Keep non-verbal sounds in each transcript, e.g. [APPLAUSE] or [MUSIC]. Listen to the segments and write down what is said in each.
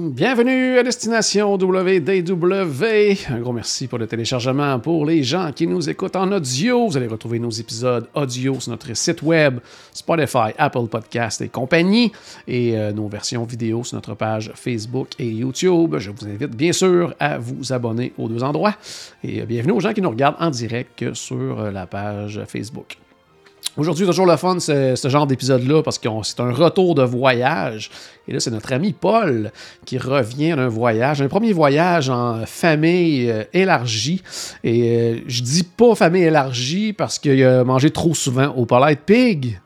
Bienvenue à Destination WDW. Un gros merci pour le téléchargement. Pour les gens qui nous écoutent en audio, vous allez retrouver nos épisodes audio sur notre site web, Spotify, Apple Podcast et compagnie, et euh, nos versions vidéo sur notre page Facebook et YouTube. Je vous invite bien sûr à vous abonner aux deux endroits. Et euh, bienvenue aux gens qui nous regardent en direct sur euh, la page Facebook. Aujourd'hui, toujours le fun, ce, ce genre d'épisode-là, parce que c'est un retour de voyage. Et là, c'est notre ami Paul qui revient d'un voyage, un premier voyage en famille euh, élargie. Et euh, je dis pas famille élargie parce qu'il a mangé trop souvent au Polite Pig.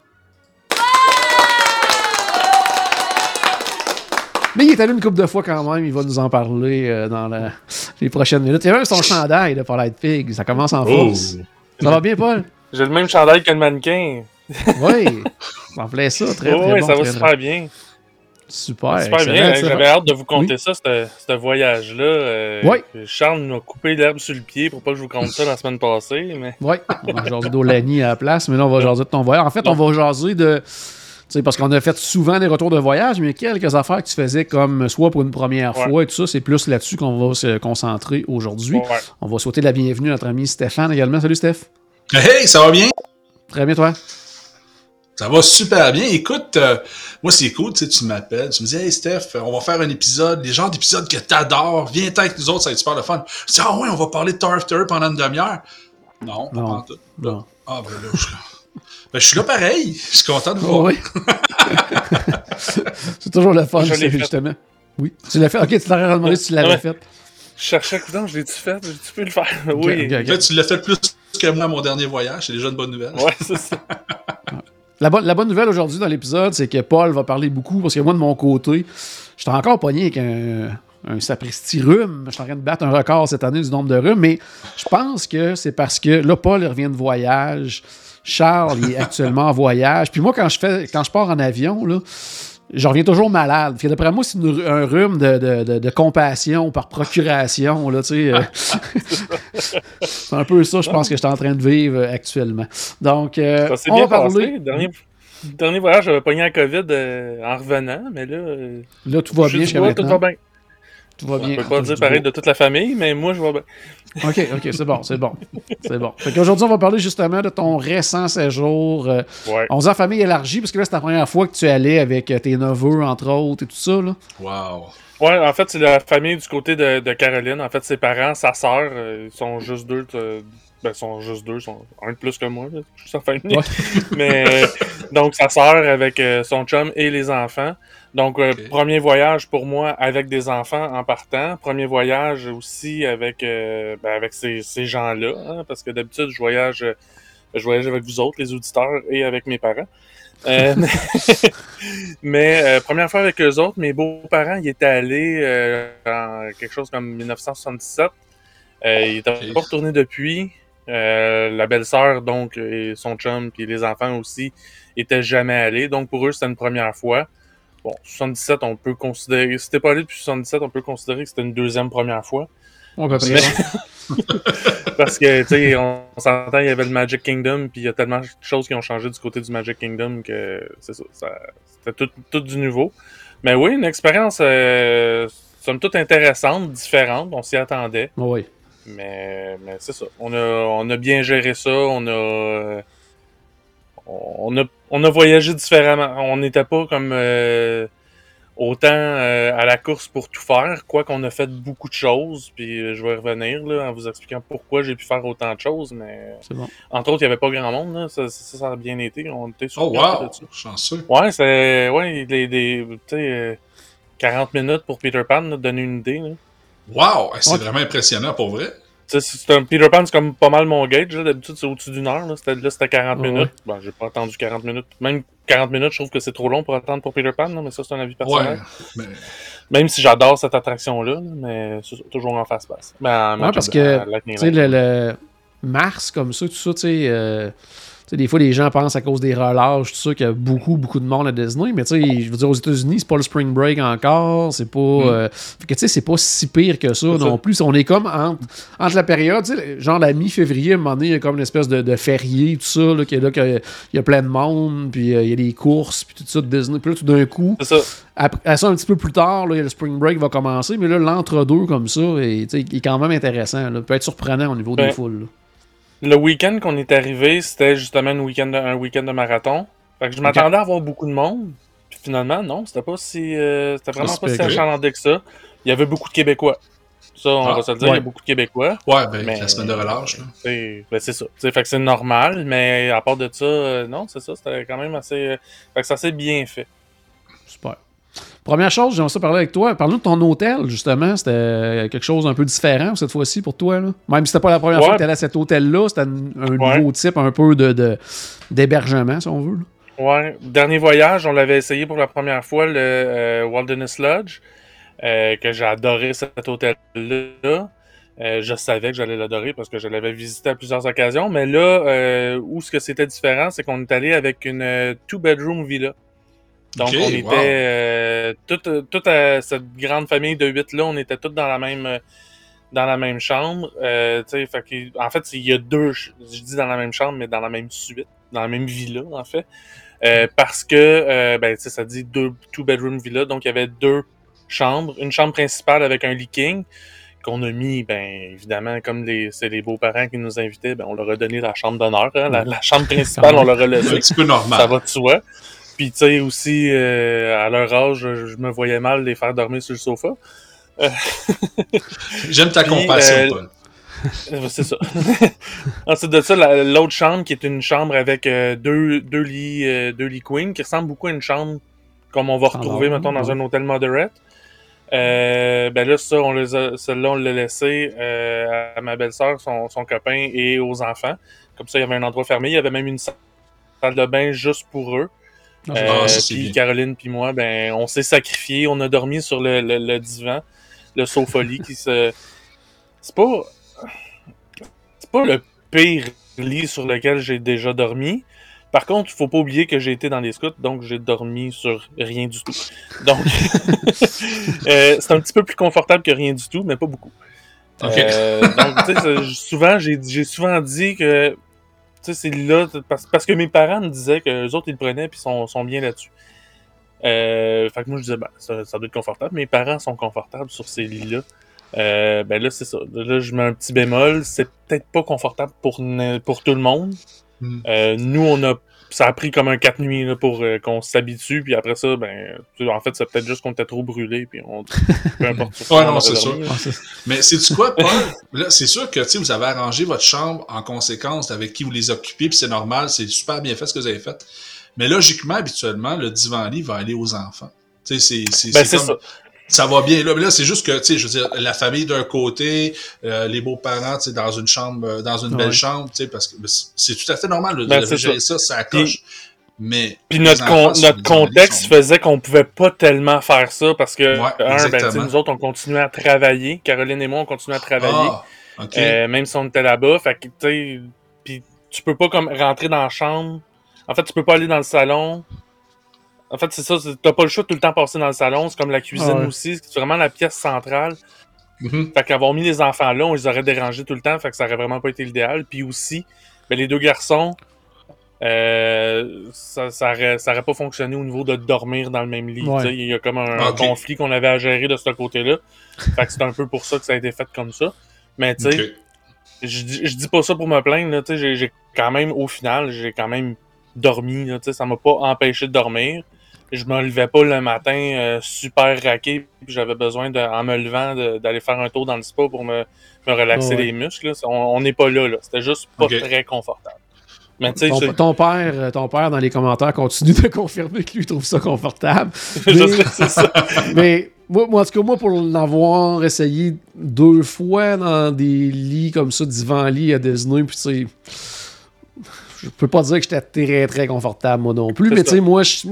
Mais il est allé une couple de fois quand même, il va nous en parler euh, dans la- les prochaines minutes. Il y a même son [LAUGHS] chandail de Polite Pig, ça commence en Oh. force. Ça va bien, Paul? J'ai le même chandail que le mannequin. Oui, ça me plaît ça, très, Oh, très oui, bon. ça va super bien. Super, super bien. excellent. J'avais hâte de vous conter ça, ce voyage-là. Euh, Oui. Charles nous a coupé l'herbe sur le pied pour pas que je vous conte ça la semaine passée. Mais... Oui, on va jaser d'Olani à la place, mais là, on va jaser de ton voyage. En fait, on va jaser de. Tu sais, parce qu'on a fait souvent des retours de voyage, mais quelques affaires que tu faisais comme soit pour une première Ouais. fois et tout ça. C'est plus là-dessus qu'on va se concentrer aujourd'hui. Ouais. On va souhaiter la bienvenue à notre ami Stéphane également. Salut Steph. Hey, ça va bien? Très bien, toi? Ça va super bien. Écoute, euh, moi, c'est cool, tu sais, tu m'appelles, tu me dis, hey, Steph, on va faire un épisode, les genres d'épisodes que t'adores, viens t'en avec nous autres, ça va être super le fun. Je dis, ah ouais, on va parler de of Terror pendant une demi-heure. Non, pas Non. tout. Bon. Ah, ben là, je, ben, je suis là pareil. Je suis content de vous Oh, voir. oui. [LAUGHS] c'est toujours le fun, Je l'ai c'est fait. justement. Oui. Tu l'as fait? Ok, tu t'aurais demandé si tu l'avais Ouais. fait. Je cherchais, coudonc, je l'ai-tu fait? J'ai-tu pu le faire? Oui. Ok, ok. En fait, tu l'as fait plus que moi à mon dernier voyage. C'est déjà une bonne nouvelle. Ouais, c'est ça. [LAUGHS] La, bonne- la bonne nouvelle aujourd'hui dans l'épisode, c'est que Paul va parler beaucoup parce que moi, de mon côté, j'étais encore pogné avec un, un sapristi rhume. Je suis en train de battre un record cette année du nombre de rhumes, mais je pense que c'est parce que là, Paul il revient de voyage. Charles il est actuellement en voyage. Puis moi, quand je fais quand je pars en avion, là, je reviens toujours malade. D'après moi, c'est un rhume de, de- de- de compassion par procuration. Là, tu sais, euh. [LAUGHS] c'est un peu ça, je pense, que je suis en train de vivre euh, actuellement. Donc, euh, Ça s'est on bien parler. Dernier, dernier voyage, j'avais pogné la COVID euh, en revenant, mais là, Là, tout va je bien suis jusqu'à bois, tout maintenant. va bien. Tout va Je bien. peux pas dire pareil de toute la famille, mais moi, je vais bien. [LAUGHS] OK, OK, c'est bon, c'est bon. C'est bon. Fait qu'aujourd'hui, on va parler justement de ton récent séjour. euh, Ouais. on dit en famille élargie, parce que là, c'est la première fois que tu es allé avec euh, tes neveux, entre autres, et tout ça. Là. Wow. Ouais, en fait, c'est la famille du côté de, de Caroline. En fait, ses parents, sa sœur, euh, ils sont juste deux. euh, ben, ils sont juste deux, ils sont un de plus que moi, là. Je suis sa famille. Ouais. [LAUGHS] Mais, euh, donc, sa sœur avec son chum et les enfants. Donc, euh, premier voyage pour moi avec des enfants en partant. Premier voyage aussi avec, euh, ben, avec ces, ces gens-là. hein, parce que d'habitude, je voyage, euh, je voyage avec vous autres, les auditeurs, et avec mes parents. Euh, [LAUGHS] mais première fois avec eux autres, mes beaux-parents, ils étaient allés en quelque chose comme 1977. Euh, ils étaient Ok. pas retournés depuis. Euh, la belle-sœur, donc, et son chum, puis les enfants aussi, étaient jamais allés. Donc, pour eux, c'était une première fois. Bon, 77, on peut considérer... Si t'es pas allé depuis 77, on peut considérer que c'était une deuxième première fois. On peut Mais- [LAUGHS] Parce que, tu sais, on, s'entend, il y avait le Magic Kingdom, puis il y a tellement de choses qui ont changé du côté du Magic Kingdom que c'est ça, ça- c'était tout, tout du nouveau. Mais oui, une expérience, euh, somme toute intéressante, différente, on s'y attendait. Oui. Mais, mais c'est ça. On a, on a bien géré ça. On a, on a, on a voyagé différemment. On n'était pas comme euh, autant euh, à la course pour tout faire, quoi qu'on a fait beaucoup de choses. Puis euh, je vais revenir là, en vous expliquant pourquoi j'ai pu faire autant de choses. Mais bon. entre autres, il n'y avait pas grand monde. Là. Ça, ça, ça a bien été. On était sur Oh, wow. Chanceux. Ouais, c'est. Ouais, des, des, tu sais, euh, 40 minutes pour Peter Pan, là, donner une idée. Là. Wow. C'est Ouais. vraiment impressionnant pour vrai. C'est un Peter Pan, c'est comme pas mal mon gauge. D'habitude, c'est au-dessus d'une heure. Là, c'était, là, c'était 40 Ouais, minutes. Bon, j'ai pas attendu 40 minutes. Même 40 minutes, je trouve que c'est trop long pour attendre pour Peter Pan, mais ça, c'est un avis personnel. Ouais, Même si j'adore cette attraction-là, mais c'est toujours en face-face. Ben, ouais, parce que, tu sais, le, le, Mars, comme ça, tout ça, tu sais, euh, des fois, les gens pensent à cause des relâches, tout ça, qu'il y a beaucoup, beaucoup de monde à Disney. Mais tu sais, je veux dire, aux États-Unis, c'est pas le spring break encore. C'est pas. Mm. Euh, fait que tu sais, c'est pas si pire que ça non plus. On est comme entre, entre la période, tu sais, genre la mi-février, à un moment donné, il y a comme une espèce de, de férié, tout ça, là, qui est là, qu'il y a plein de monde, puis euh, il y a des courses, puis tout ça de Disney. Puis là, tout d'un coup. Ça. Après ça, un petit peu plus tard, là, le spring break va commencer, mais là, l'entre-deux comme ça, il est quand même intéressant. Là, peut être surprenant au niveau des foules. Le week-end qu'on est arrivé, c'était justement un week-end de, un week de marathon. Fait que je m'attendais à avoir beaucoup de monde. Puis finalement, non, c'était pas si. Euh, c'était vraiment pas si achalandé que ça. Il y avait beaucoup de Québécois. Ça, on ah, va se le dire, il y a beaucoup de Québécois. Ouais, ben, la semaine de relâche, là. Ben, c'est ça. fait que c'est normal, mais à part de ça, euh, non, c'est ça, c'était quand même assez. Euh, fait que ça s'est bien fait. Première chose, j'aimerais ça parler avec toi. Parle-nous de ton hôtel, justement. C'était quelque chose un peu différent cette fois-ci pour toi. Là. Même si c'était pas la première fois que tu allais à cet hôtel-là, c'était un, nouveau type un peu de, d'hébergement, si on veut. Ouais. Dernier voyage, on l'avait essayé pour la première fois, le euh, Wilderness Lodge, euh, que j'ai adoré cet hôtel-là. Euh, je savais que j'allais l'adorer parce que je l'avais visité à plusieurs occasions. Mais là, où ce que c'était différent, c'est qu'on est allé avec une two-bedroom villa. Donc, on était euh, toute, toute euh, cette grande famille de huit là, on était tous dans la même euh, dans la même chambre. Euh, fait en fait, il y a deux, je dis dans la même chambre, mais dans la même suite, dans la même villa, en fait. Euh, parce que, ben, ça dit deux two bedroom villa, donc il y avait deux chambres, une chambre principale avec un leaking qu'on a mis, ben évidemment, comme les, c'est les beaux-parents qui nous invitaient, ben on leur a donné la chambre d'honneur. Hein, la, chambre principale, [LAUGHS] on leur a laissé. Un petit peu normal. Ça va de soi. Puis, tu sais, aussi, euh, à leur âge, je me voyais mal les faire dormir sur le sofa. Euh, [LAUGHS] J'aime ta compassion, euh, Paul. C'est ça. [LAUGHS] Ensuite de ça, l'autre chambre qui est une chambre avec deux, deux, lits, deux lits queen qui ressemble beaucoup à une chambre comme on va retrouver, maintenant dans un hôtel moderate. ben là, ça, on les celle-là, on l'a laissé à ma belle-sœur, son, son, copain et aux enfants. Comme ça, il y avait un endroit fermé. Il y avait même une salle de bain juste pour eux. Euh, puis Caroline puis moi, ben, on s'est sacrifié, on a dormi sur le, le, divan, le sofa lit qui se. [LAUGHS] C'est pas. C'est pas le pire lit sur lequel j'ai déjà dormi. Par contre, il faut pas oublier que j'ai été dans les scouts, donc j'ai dormi sur rien du tout. Donc, [LAUGHS] euh, c'est un petit peu plus confortable que rien du tout, mais pas beaucoup. Euh, donc, souvent, j'ai souvent dit que sais, c'est là, parce, que mes parents me disaient que les autres, ils le prenaient puis sont, sont bien là-dessus. Euh, fait que moi, je disais, ben, ça, ça, doit être confortable. Mes parents sont confortables sur ces lits-là. Euh, ben là, c'est ça. Là, je mets un petit bémol. C'est peut-être pas confortable pour, pour tout le monde. Hmm. Euh, nous, on a ça a pris comme un quatre nuits là, pour euh, qu'on s'habitue, puis après ça, ben, en fait, c'est peut-être juste qu'on était trop brûlé, puis on. Peu importe. ouais, non, c'est sûr. Mais c'est du quoi, Paul? là, c'est sûr que, tu vous avez arrangé votre chambre en conséquence avec qui vous les occupez, puis c'est normal, c'est super bien fait ce que vous avez fait. Mais logiquement, habituellement, le divan-lit va aller aux enfants. Tu sais, c'est. Ben, c'est ça ça va bien. Là, là c'est juste que, tu sais, je veux dire, la famille d'un côté, euh, les beaux-parents, tu sais, dans une chambre, euh, dans une belle chambre, tu sais, parce que c'est tout à fait normal de, ben, gérer ça, ça accroche. mais puis notre, notre contexte faisait qu'on pouvait pas tellement faire ça parce que un, ben, nous autres on continuait à travailler, Caroline et moi on continuait à travailler, ah, euh, même si on était là-bas, fait que tu puis tu peux pas comme rentrer dans la chambre. En fait, tu peux pas aller dans le salon, en fait, c'est ça, t'as pas le choix de tout le temps passer dans le salon, c'est comme la cuisine ah aussi, c'est vraiment la pièce centrale. Mm-hmm. Fait qu'avoir mis les enfants là, on les aurait dérangés tout le temps, fait que ça aurait vraiment pas été l'idéal. Puis aussi, ben, les deux garçons, euh, ça, ça, aurait, ça aurait pas fonctionné au niveau de dormir dans le même lit. Il y a comme un, conflit qu'on avait à gérer de ce côté-là. fait que c'est un peu pour ça que ça a été fait comme ça. Mais tu sais, je, je dis pas ça pour me plaindre, tu sais, j'ai quand même, au final, j'ai quand même dormi, tu sais, ça m'a pas empêché de dormir je me levais pas le matin euh, super raqué, puis j'avais besoin, de, en me levant, d'aller faire un tour dans le spa pour me, me relaxer les muscles. On n'est pas là, là. C'était juste pas très confortable. Mais, ton, ton, père, euh, ton père, dans les commentaires, continue de [LAUGHS] confirmer que lui trouve ça confortable. [LAUGHS] mais, ça. [LAUGHS] mais moi, moi, en tout cas, moi, pour l'avoir essayé deux fois dans des lits comme ça, divan-lit à Disney, puis tu sais je peux pas dire que j'étais très très confortable moi non plus, mais tu sais, moi, je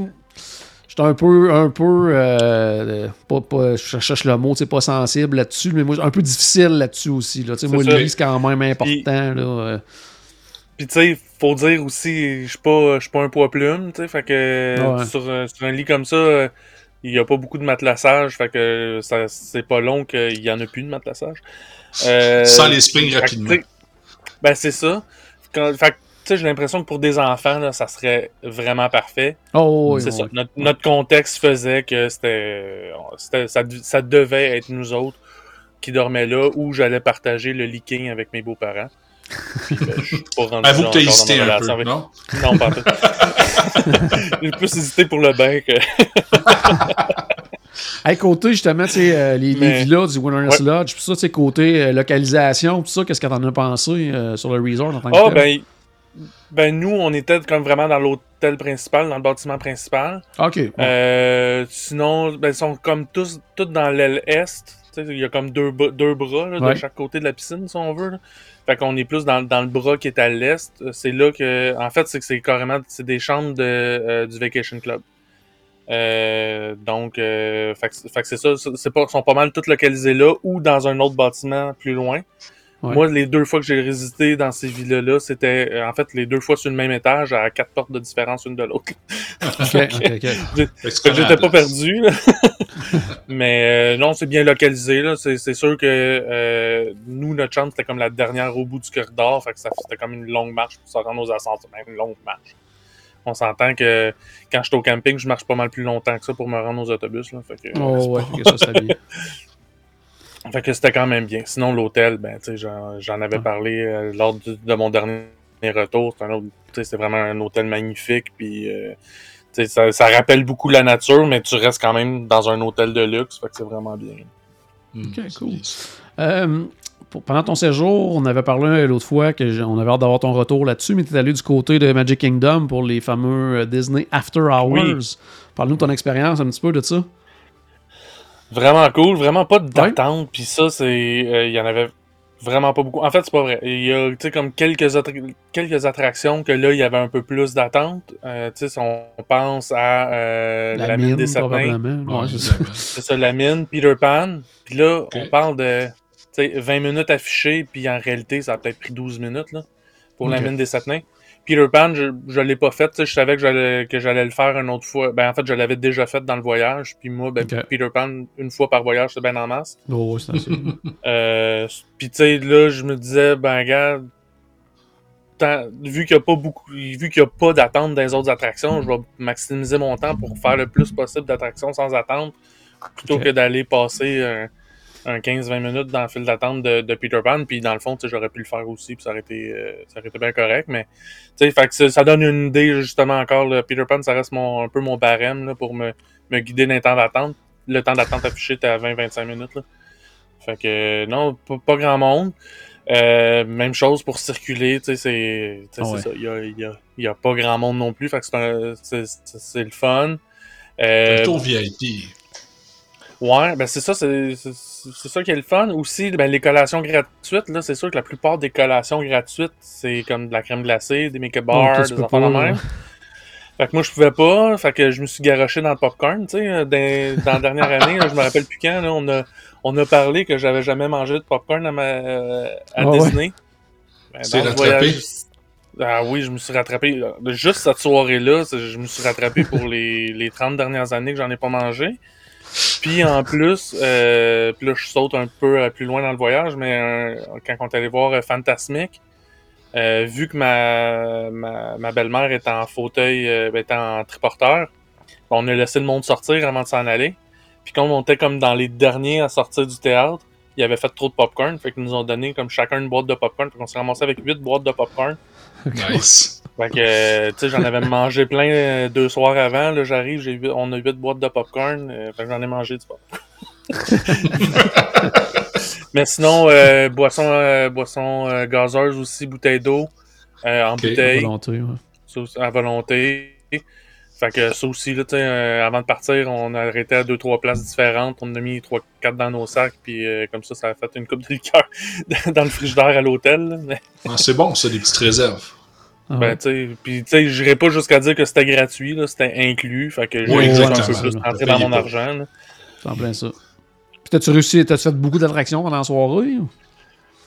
J'étais un peu, un peu, euh, pas, pas, je cherche le mot, c'est pas sensible là-dessus, mais moi, un peu difficile là-dessus aussi. Là. Tu sais, C'est Moi, le lit, c'est quand même important. Puis- là, euh. Puis tu sais, faut dire aussi, je suis pas, je suis pas un poids plume, tu sais, fait que Ouais. sur, un- sur un lit comme ça, euh, il y a pas beaucoup de matelassage, fait que ça, c'est pas long qu'il y en a plus de matelassage. Euh, Sans les springs rapidement. Ben c'est ça. Quand- fait sais, j'ai l'impression que pour des enfants, là, ça serait vraiment parfait. Oh, oui, c'est oui. ça. Notre, notre contexte faisait que c'était, ça, ça devait être nous autres qui dormaient là, où j'allais partager le leaking avec mes beaux-parents. Puis, ben, je suis pas rendu Avoue que t'as hésité un peu, avec- non? non, pas en tout. [LAUGHS] J'ai plus hésité pour le bain que. [LAUGHS] Hey, côté, justement, tu sais, euh, les, les villas du Wilderness Ouais. Lodge, puis ça, tu sais, côté euh, localisation, tout ça, qu'est-ce que t'en as pensé euh, sur le resort en tant que Ah, tel? ben. Ben, nous, on était comme vraiment dans l'hôtel principal, dans le bâtiment principal. Ok. ouais. Euh, sinon, ben, ils sont comme tous, tous dans l'aile est. Tu sais, Il y a comme deux, bras- deux bras là, Ouais. de chaque côté de la piscine, si on veut. là. Fait qu'on est plus dans, dans le bras qui est à l'est. C'est là que. En fait, c'est que c'est carrément c'est des chambres de, euh, du Vacation Club. Euh, donc, euh, fait, fait que c'est ça. C'est pas, sont pas mal toutes localisées là ou dans un autre bâtiment plus loin. Ouais. Moi, les deux fois que j'ai résisté dans ces villas-là, c'était euh, en fait les deux fois sur le même étage à quatre portes de différence une de l'autre. [LAUGHS] Ok, ok, ok. Fait que tu Fait que connais j'étais pas place. perdu. là. [LAUGHS] Mais euh, non, c'est bien localisé. C'est sûr que euh, nous, notre chambre, c'était comme la dernière au bout du corridor. Fait que ça c'était comme une longue marche pour se rendre aux ascenseurs. Même une longue marche. On s'entend que quand je suis au camping, je marche pas mal plus longtemps que ça pour me rendre aux autobus. Là. Fait que, Oh, ouais, ok, ça, bien. [LAUGHS] fait que c'était quand même bien. Sinon, l'hôtel, ben, tu sais, j'en avais Ouais. parlé euh, lors du- de mon dernier retour. C'est un autre, tu sais, c'est vraiment un hôtel magnifique. Puis, euh, tu sais, ça, ça rappelle beaucoup la nature, mais tu restes quand même dans un hôtel de luxe. Fait que c'est vraiment bien. Hmm, Ok, cool. Euh, pour- pendant ton séjour, on avait parlé l'autre fois que on avait hâte d'avoir ton retour là-dessus, mais tu es allé du côté de Magic Kingdom pour les fameux Disney After Hours. Oui. Parle-nous de ton expérience un petit peu de ça. Vraiment cool, vraiment pas d'attente. Puis ça, c'est. euh, Il y en avait vraiment pas beaucoup. En fait, c'est pas vrai. Il y a, tu sais, comme quelques, attra- quelques attractions que là, il y avait un peu plus d'attente. Euh, tu sais, si on pense à euh, la, mine, des. Ouais, Ouais, c'est ça. évidemment. [LAUGHS] C'est ça, la mine, Peter Pan. Puis là, on parle de tu sais, 20 minutes affichées, puis en réalité, ça a peut-être pris 12 minutes là, pour la mine des sept nains. Peter Pan, je, je l'ai pas fait. Je savais que j'allais, que j'allais le faire une autre fois. Ben, en fait, je l'avais déjà fait dans le voyage. Puis moi, ben. Peter Pan, une fois par voyage, c'est bien en masse. Oh, c'est. [LAUGHS] Euh, puis tu sais, là, je me disais, ben regarde, vu qu'il n'y a pas beaucoup, vu qu'il y a pas d'attente dans les autres attractions, je vais maximiser mon temps pour faire le plus possible d'attractions sans attente, plutôt que d'aller passer un, un 15-20 minutes dans le fil d'attente de, de Peter Pan. Puis dans le fond, tu sais, j'aurais pu le faire aussi, puis ça aurait été, euh, ça aurait été bien correct. Mais tu sais, fait que ça, ça donne une idée justement encore. Le Peter Pan, ça reste mon, un peu mon barème là, pour me, me guider dans les temps d'attente. Le temps d'attente affiché était à 20-25 minutes. Là. Fait que non, pas, pas grand monde. Euh, même chose pour circuler, tu sais, c'est ouais. ça. Il y a, il y, a, y a pas grand monde non plus. Fait que c'est le fun. Le Euh, tour VIP. Ouais, ben c'est ça, c'est ça qui est le fun. Aussi, ben, les collations gratuites, là, c'est sûr que la plupart des collations gratuites, c'est comme de la crème glacée, des make-up Oh, bars, des affaires de pas, même. [LAUGHS] Fait que moi, je pouvais pas. Fait que je me suis garoché dans le popcorn, tu sais. euh, Dans, dans la dernière année, là, je me rappelle plus quand, là, on a, on a parlé que j'avais jamais mangé de popcorn à, ma, euh, à Ah ouais? Disney. Ben, dans le rattrapé? Ah oui, je me suis rattrapé. Juste cette soirée-là, je me suis rattrapé pour les, les 30 dernières années que j'en ai pas mangé. Puis en plus, euh, là je saute un peu euh, plus loin dans le voyage, mais euh, quand on est allé voir euh, Fantasmic, vu que ma, belle-mère est en fauteuil, euh, ben, est en triporteur, on a laissé le monde sortir avant de s'en aller. Puis quand on était comme dans les derniers à sortir du théâtre, ils avaient fait trop de popcorn, fait qu'ils nous ont donné comme chacun une boîte de popcorn, fait qu'on s'est ramassé avec huit boîtes de popcorn. Nice. Fait que, tu sais, j'en avais mangé plein euh, deux soirs avant. Là, j'arrive, j'ai on a huit boîtes de popcorn. Euh, fait que j'en ai mangé du popcorn. [LAUGHS] Mais sinon, euh, boisson, euh, boisson euh, gazeuse aussi, bouteille d'eau en bouteille, Volonté, ouais. ça à volonté. Fait que ça aussi, là, tu sais, avant de partir, on a arrêté à deux, trois places différentes. On a mis trois, quatre dans nos sacs, puis comme ça, ça a fait une coupe de liqueur [LAUGHS] dans le frigidaire à l'hôtel. Mais- Ah, c'est bon, ça, des petites réserves. Ah Ben, ouais. tu sais, puis tu sais, j'irais pas jusqu'à dire que c'était gratuit, là, c'était inclus, fait que j'ai Oui, juste un exactement. peu plus T'as rentré dans mon pas. argent, là. C'est en plein ça. Puis t'as-tu réussi, t'as-tu fait beaucoup d'attractions pendant la soirée? ou?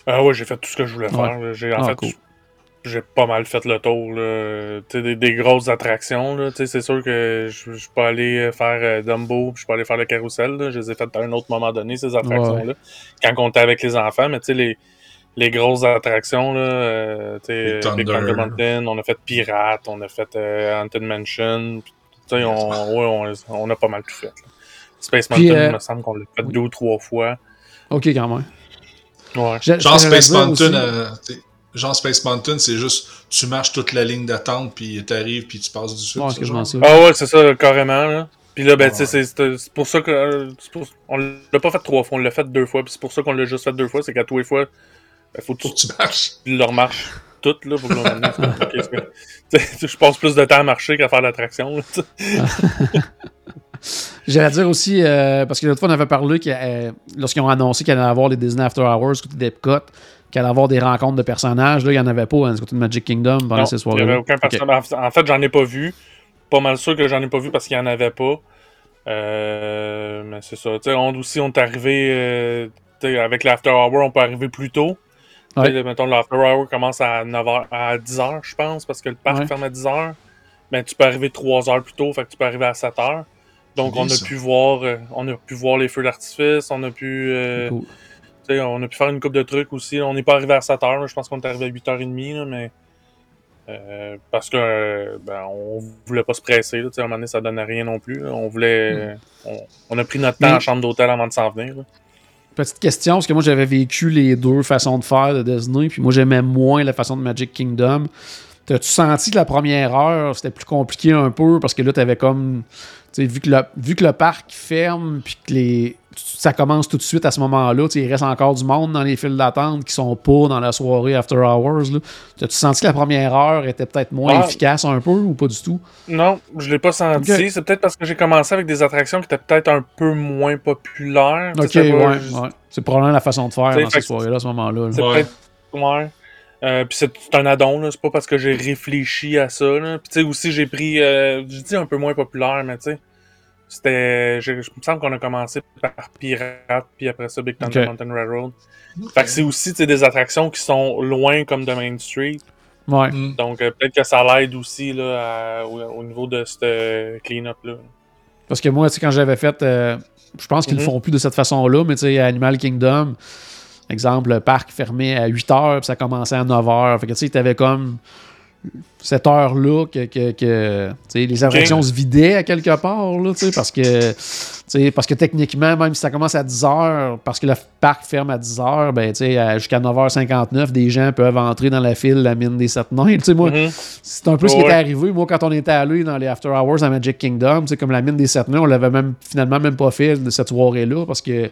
Ah ouais, j'ai fait tout ce que je voulais Ouais. faire. J'ai, en Ah, fait, cool. j'ai pas mal fait le tour. Là. Tu Des, des grosses attractions. Là. Tu sais, C'est sûr que je, je peux aller faire euh, Dumbo, puis je peux aller faire le carrousel. Là. Je les ai fait à un autre moment donné, ces attractions-là. Quand on était avec les enfants, mais tu sais, les, les grosses attractions, là, euh, euh, Big Thunder. Mountain, on a fait Pirate, on a fait euh, Haunted Mansion. sais, on, ouais, on, on a pas mal tout fait. là. Space Puis, Mountain, euh, il me semble qu'on l'a fait oui. deux ou trois fois. Ok, quand même. Ouais. Genre Space Mountain, aussi- euh, t'sais, genre Space Mountain, c'est juste tu marches toute la ligne d'attente, puis t'arrives, puis tu passes du Ouais, ça. Ah ouais, c'est ça, carrément. Là. Puis là, ben, tu sais, c'est- pour ça que. euh, pour- on l'a pas fait trois fois, on l'a fait deux fois. Puis c'est pour ça qu'on l'a juste fait deux fois, c'est qu'à tous les fois, ben, faut que Faut tu que tu marches. le remarches toutes, là, pour [LAUGHS] [LAUGHS] Je passe plus de temps à marcher qu'à faire l'attraction. [LAUGHS] J'allais dire aussi, euh, parce que l'autre fois, on avait parlé que euh, lorsqu'ils ont annoncé qu'il allait y avoir les Disney After Hours côté d'Epcot, qu'il allait y avoir des rencontres de personnages, là, il n'y en avait pas hein, du côté de Magic Kingdom pendant Non, ces il soirées. avait aucun personnage. En fait, j'en ai pas vu. Pas mal sûr que j'en ai pas vu parce qu'il y en avait pas. Euh, mais c'est ça. Tu sais, on aussi, on est arrivé. euh, avec l'After Hour, on peut arriver plus tôt. Ouais. Mettons, l'After Hour commence à 9h, à 10h, je pense, parce que le parc Ouais. ferme à 10h. Mais tu peux arriver 3 heures plus tôt, fait que tu peux arriver à 7h. Donc, on a ça. pu voir, euh, on a pu voir les feux d'artifice, on a pu, euh, Cool. on a pu faire une coupe de trucs aussi. On n'est pas arrivé à 7h, là. je pense qu'on est arrivé à 8h30, là, mais euh, parce que ben, on voulait pas se presser. Là, à un moment donné, ça donnait rien non plus. là. On voulait, on, on a pris notre temps Mais- en chambre d'hôtel avant de s'en venir. là. Petite question, parce que moi j'avais vécu les deux façons de faire de Disney, puis moi j'aimais moins la façon de Magic Kingdom. T'as-tu senti que la première heure c'était plus compliqué un peu parce que là t'avais comme. Vu que, le, vu que le parc ferme, puis que les, ça commence tout de suite à ce moment-là, il reste encore du monde dans les files d'attente qui sont pas dans la soirée After Hours. là. T'as-tu senti que la première heure était peut-être moins Ah. efficace un peu ou pas du tout? Non, je l'ai pas senti. C'est peut-être parce que j'ai commencé avec des attractions qui étaient peut-être un peu moins populaires. Ok, ouais, juste- ouais. C'est probablement la façon de faire dans que- soirées-là à ce moment-là. là. C'est Ouais. peut-être. Ouais. Euh, puis c'est un addon, là. C'est pas parce que j'ai réfléchi à ça, là. Puis tu sais, aussi, j'ai pris. Euh, je dis un peu moins populaire, mais tu sais. C'était. Je, je me semble qu'on a commencé par Pirate, puis après ça, Big Thunder. Mountain Railroad. Fait que c'est aussi des attractions qui sont loin comme de Main Street. Ouais. Mm. Donc euh, peut-être que ça l'aide aussi là, à- au, au niveau de ce clean-up-là. Parce que moi, tu sais, quand j'avais fait, euh, je pense qu'ils Mhm. le font plus de cette façon-là, mais tu sais, Animal Kingdom, exemple, le parc fermé à 8 heures, puis ça commençait à 9 heures. Fait que tu sais, t'avais comme cette heure-là que, les attractions se vidaient à quelque part, là, parce que, parce que techniquement, même si ça commence à 10 heures, parce que le parc ferme à 10 heures, ben, jusqu'à 9h59, des gens peuvent entrer dans la file, la mine des 7 nains. Mhm. c'est un peu ce qui Ouais. était arrivé, moi, quand on était allé dans les After Hours à Magic Kingdom. Comme la mine des sept nains, on l'avait même finalement même pas fait de cette soirée-là parce que.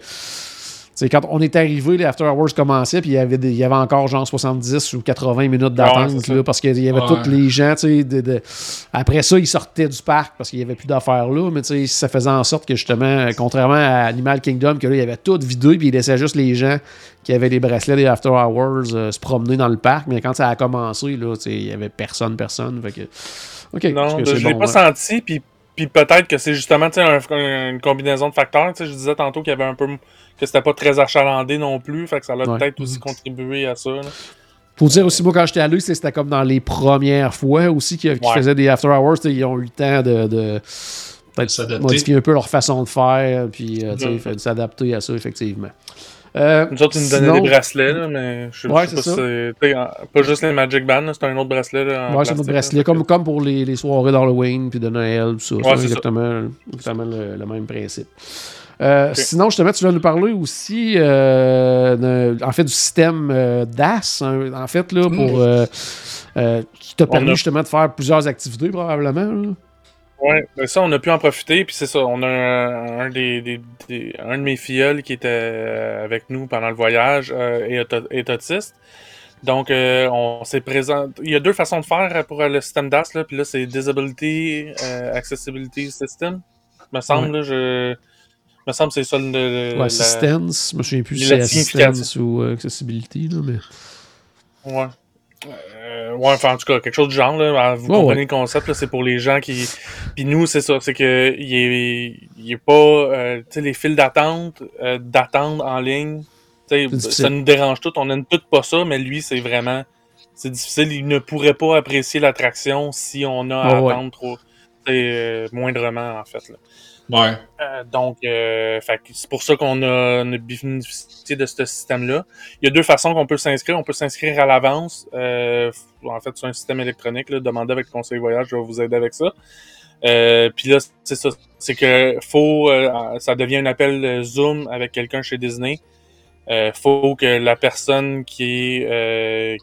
Quand on est arrivé, les After Hours commençaient, puis il y avait, des- il y avait encore genre 70 ou 80 minutes d'attente, parce qu'il y avait Ouais. tous les gens, tu sais, de- de- après ça, ils sortaient du parc parce qu'il n'y avait plus d'affaires là, mais ça faisait en sorte que justement, contrairement à Animal Kingdom, que là, il y avait tout vidé, puis il laissait juste les gens qui avaient les bracelets des After Hours euh, se promener dans le parc, mais quand ça a commencé, là, il y avait personne, personne, fait que... Non, je l'ai bon, pas hein. senti, puis, puis peut-être que c'est justement un- une combinaison de facteurs. Tu sais, Je disais tantôt qu'il y avait un peu que c'était pas très achalandé non plus, fait que ça a Ouais. peut-être aussi contribué à ça. là. Faut dire aussi, moi, quand j'étais allé, c'est- c'était comme dans les premières fois aussi qu'ils Ouais. faisaient des After Hours. Ils ont eu le temps de, de peut-être S'adapter. modifier un peu leur façon de faire, puis euh, tu sais, fait- s'adapter à ça, effectivement. Euh, Nous autres, ils nous donnaient sinon- des bracelets, là, mais je sais c'est pas si c'est. Pas juste les Magic Band, là, c'est un autre bracelet. Là, en Ouais, c'est notre là, bracelet, comme, pour les, les soirées d'Halloween puis de Noël, tout ça. Ouais, c'est exactement, exactement le, le même principe. Euh, Sinon, justement, tu vas nous parler aussi, euh, de- en fait, du système euh, DAS, hein, en fait, là, pour, euh, qui t'a permis a- justement de faire plusieurs activités, probablement. là. Ouais, ben ça, on a pu en profiter, puis c'est ça, on a un, un des, des- des- un de mes filleuls qui était euh, avec nous pendant le voyage euh, est, autiste. Donc, euh, on s'est présent. Il y a deux façons de faire pour le système DAS, là, puis là, c'est Disability euh, Accessibility System. Me semble, là, je. Me semble que c'est ça le. le- Ouais, la- assistance, je me souviens plus si c'est assistance ou accessibility, là, mais... Ouais. Euh, ouais, enfin, en tout cas, quelque chose du genre, là. Vous Ouais, comprenez ouais. le concept, là. C'est pour les gens qui. Puis nous, c'est ça. C'est que, il est, pas, euh, tu sais, les files d'attente, euh, d'attente en ligne. Tu sais, difficile. ça nous dérange tout. On n'aime tout pas ça, mais lui, c'est vraiment. C'est difficile. Il ne pourrait pas apprécier l'attraction si on a à ouais. attendre trop. euh, moindrement, en fait, là. Euh, donc, euh, c'est pour ça qu'on a, bénéficié de ce système-là. Il y a deux façons qu'on peut s'inscrire. On peut s'inscrire à l'avance. Euh, en fait, c'est un système électronique. Demandez avec le conseil voyage, je vais vous aider avec ça. Puis là, c'est ça. C'est que faut, ça devient un appel Zoom avec quelqu'un chez Disney. Euh, faut que la personne qui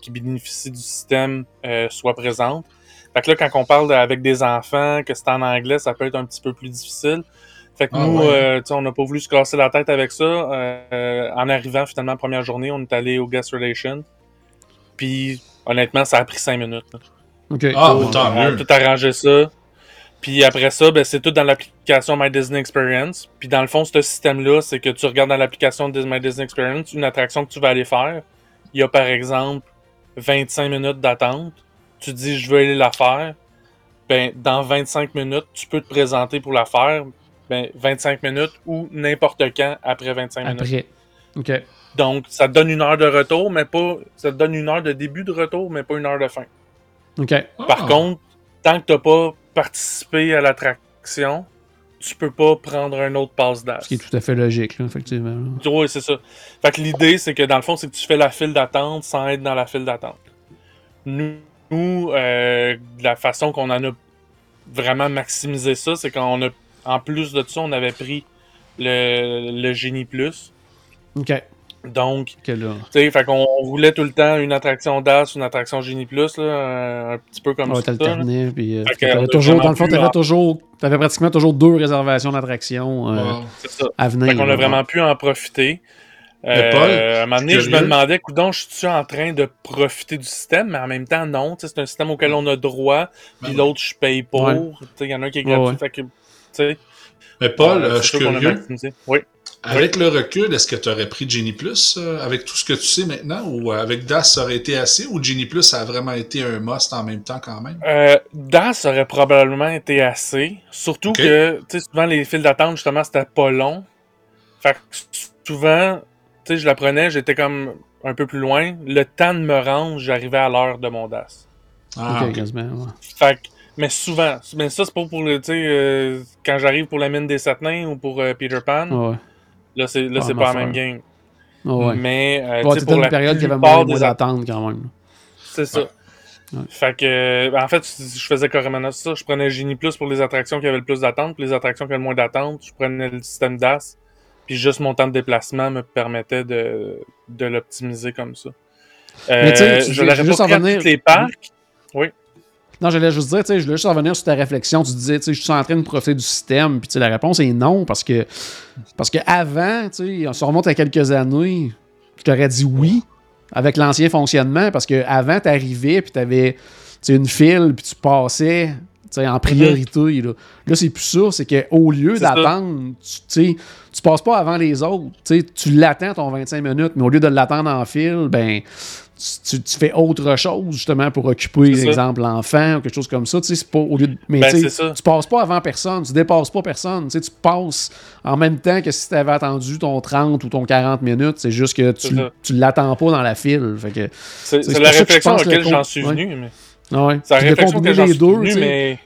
qui bénéficie du système soit présente. Fait que là, quand on parle de- avec des enfants, que c'est en anglais, ça peut être un petit peu plus difficile. Fait que Ah nous, ouais. euh, tu sais, on n'a pas voulu se casser la tête avec ça. Euh, en arrivant, finalement, première journée, on est allé au Guest Relation. Puis, honnêtement, ça a pris cinq minutes. là. OK. Ah, tant mieux. tout arrangé ça. Puis après ça, ben, c'est tout dans l'application My Disney Experience. Puis dans le fond, ce système-là, c'est que tu regardes dans l'application de My Disney Experience une attraction que tu vas aller faire. Il y a par exemple 25 minutes d'attente. Tu dis je veux aller la faire. Ben, dans 25 minutes, tu peux te présenter pour la faire. Ben, 25 minutes ou n'importe quand après 25 minutes. OK. Donc, ça te donne une heure de retour, mais pas. Ça te donne une heure de début de retour, mais pas une heure de fin. OK. Par Ah. contre, tant que t'as pas participé à l'attraction, tu peux pas prendre un autre passe d'as. Ce qui est tout à fait logique, là, effectivement. Oui, c'est ça. Fait que l'idée, c'est que dans le fond, c'est que tu fais la file d'attente sans être dans la file d'attente. Nous, nous, euh, la façon qu'on en a vraiment maximisé ça, c'est qu'on a, en plus de ça, on avait pris le, le Génie Plus. OK. Donc, OK, là. tu sais, fait qu'on on voulait tout le temps une attraction DAS, une attraction Génie Plus, là, un, petit peu comme ça. là. t'alterner, puis... euh, t'avais toujours, dans le fond, t'avais toujours... T'avais pratiquement toujours deux réservations d'attractions euh, Wow. À venir. Fait qu'on a vraiment pu en profiter. Mais Paul, Euh, à un moment donné, je me demandais, coudon, je suis en train de profiter du système, mais en même temps, non. C'est un système auquel on a droit, puis Ben l'autre, je paye pour. Ouais. Tu sais, Il y en a un qui est gratuit. ouais. Fait que, tu sais, Mais Paul, euh, euh, je suis curieux. Oui. Avec le recul, est-ce que tu aurais pris Genie Plus euh, avec tout ce que tu sais maintenant ou euh, avec DAS ça aurait été assez ou Genie Plus ça a vraiment été un must en même temps quand même? Euh, DAS aurait probablement été assez. Surtout Ok. que, tu sais, souvent, les files d'attente, justement, c'était pas long. Fait que souvent, tu sais, je la prenais, j'étais comme un peu plus loin. Le temps de me rendre, j'arrivais à l'heure de mon DAS. Ah, ouais. Fait que, mais souvent, mais ça, c'est pas pour le, tu sais, euh, quand j'arrive pour la mine des sept nains ou pour euh, Peter Pan, Ouais. là, c'est, là, Ah, c'est pas la même game. Ouais. Mais, euh, Ouais, tu sais, c'était pour une la période qui avait moins d'attente, quand même. C'est ça. Ouais. Fait que, euh, en fait, je faisais carrément ça. Je prenais Genie Plus pour les attractions qui avaient le plus d'attente, puis les attractions qui avaient le moins d'attente, je prenais le système DAS, puis juste mon temps de déplacement me permettait de, de l'optimiser comme ça. Mais tu Euh, je l'aurais juste pas en à tous les parcs. Non, j'allais juste dire, tu sais, je voulais juste revenir sur ta réflexion. Tu disais, tu sais, je suis en train de profiter du système. Puis, tu sais, la réponse est non, parce que, parce que avant, tu sais, on se remonte à quelques années, je t'aurais dit oui, avec l'ancien fonctionnement, parce que avant, t'arrivais, puis t'avais, tu sais, une file, puis tu passais, en priorité, là. Là, c'est plus ça, c'est qu'au lieu d'attendre, tu tu passes pas avant les autres, tu l'attends ton 25 minutes, mais au lieu de l'attendre en file, ben, tu, fais autre chose justement pour occuper, exemple, l'enfant ou quelque chose comme ça. Pas au lieu de. Mais Ben, tu passes pas avant personne, tu dépasses pas personne. Tu passes en même temps que si tu avais attendu ton 30 ou ton 40 minutes. C'est juste que tu, tu l'attends pas dans la file. C'est, la réflexion à laquelle le j'en suis ouais. venu. Mais... ah ouais. C'est la réflexion combiner que j'en les suis deux, venu, tu sais. mais...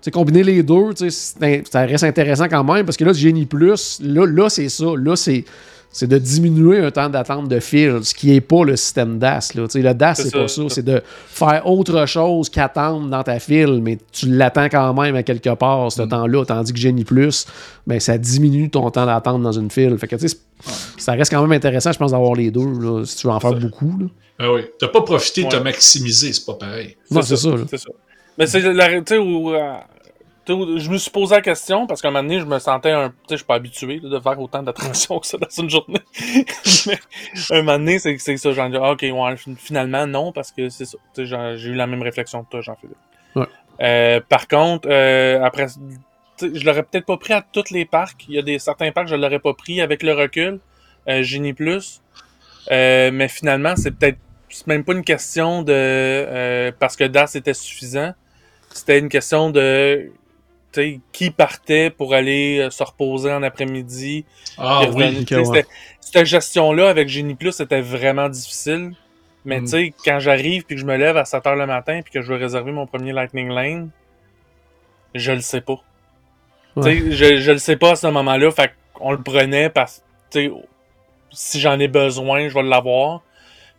Tu sais, combiner les deux, tu sais, c'est- ça reste intéressant quand même parce que là, Génie Plus, là, là c'est ça. Là, c'est. C'est de diminuer un temps d'attente de fil, ce qui n'est pas le système DAS. Là. Tu sais, Le DAS, C'est pas ça. C'est de faire autre chose qu'attendre dans ta file, mais tu l'attends quand même à quelque part, Mm. ce temps-là. Tandis que Génie Plus, ben, ça diminue ton temps d'attente dans une file. Fait que, tu sais, c'est- ça reste quand même intéressant, je pense, d'avoir les deux, là, si tu veux en faire Ça. beaucoup. Là. Ah oui. T'as pas profité de te Ouais. maximiser, c'est pas pareil. Non, c'est ça. ça. Mais c'est la tu euh, tu où je me suis posé la question parce qu'à un moment donné, je me sentais un. Tu sais, je suis pas habitué là, de faire autant d'attractions que ça dans une journée. [LAUGHS] Mais un moment donné, c'est c'est ça. J'en dis, ah, ok, ouais, fin- finalement, non, parce que c'est ça. J'ai eu la même réflexion que toi, Jean-Philippe. Ouais. Euh, par contre, euh, après. Je l'aurais peut-être pas pris à tous les parcs. Il y a des certains parcs, je l'aurais pas pris avec le recul. Euh, Génie Plus. Euh, mais finalement, c'est peut-être c'est même pas une question de parce que DAS était suffisant. C'était une question de qui partait pour aller euh, se reposer en après-midi. Ah oui, revenir. ok, Tu sais, ouais. c'était- Cette gestion-là avec Genie Plus, c'était vraiment difficile. Mais Mm. tu sais, quand j'arrive puis que je me lève à 7 h le matin puis que je veux réserver mon premier Lightning Lane, je le sais pas. Ouais. Je, je le sais pas à ce moment-là. Fait qu'on le prenait parce que, si j'en ai besoin, je vais l'avoir.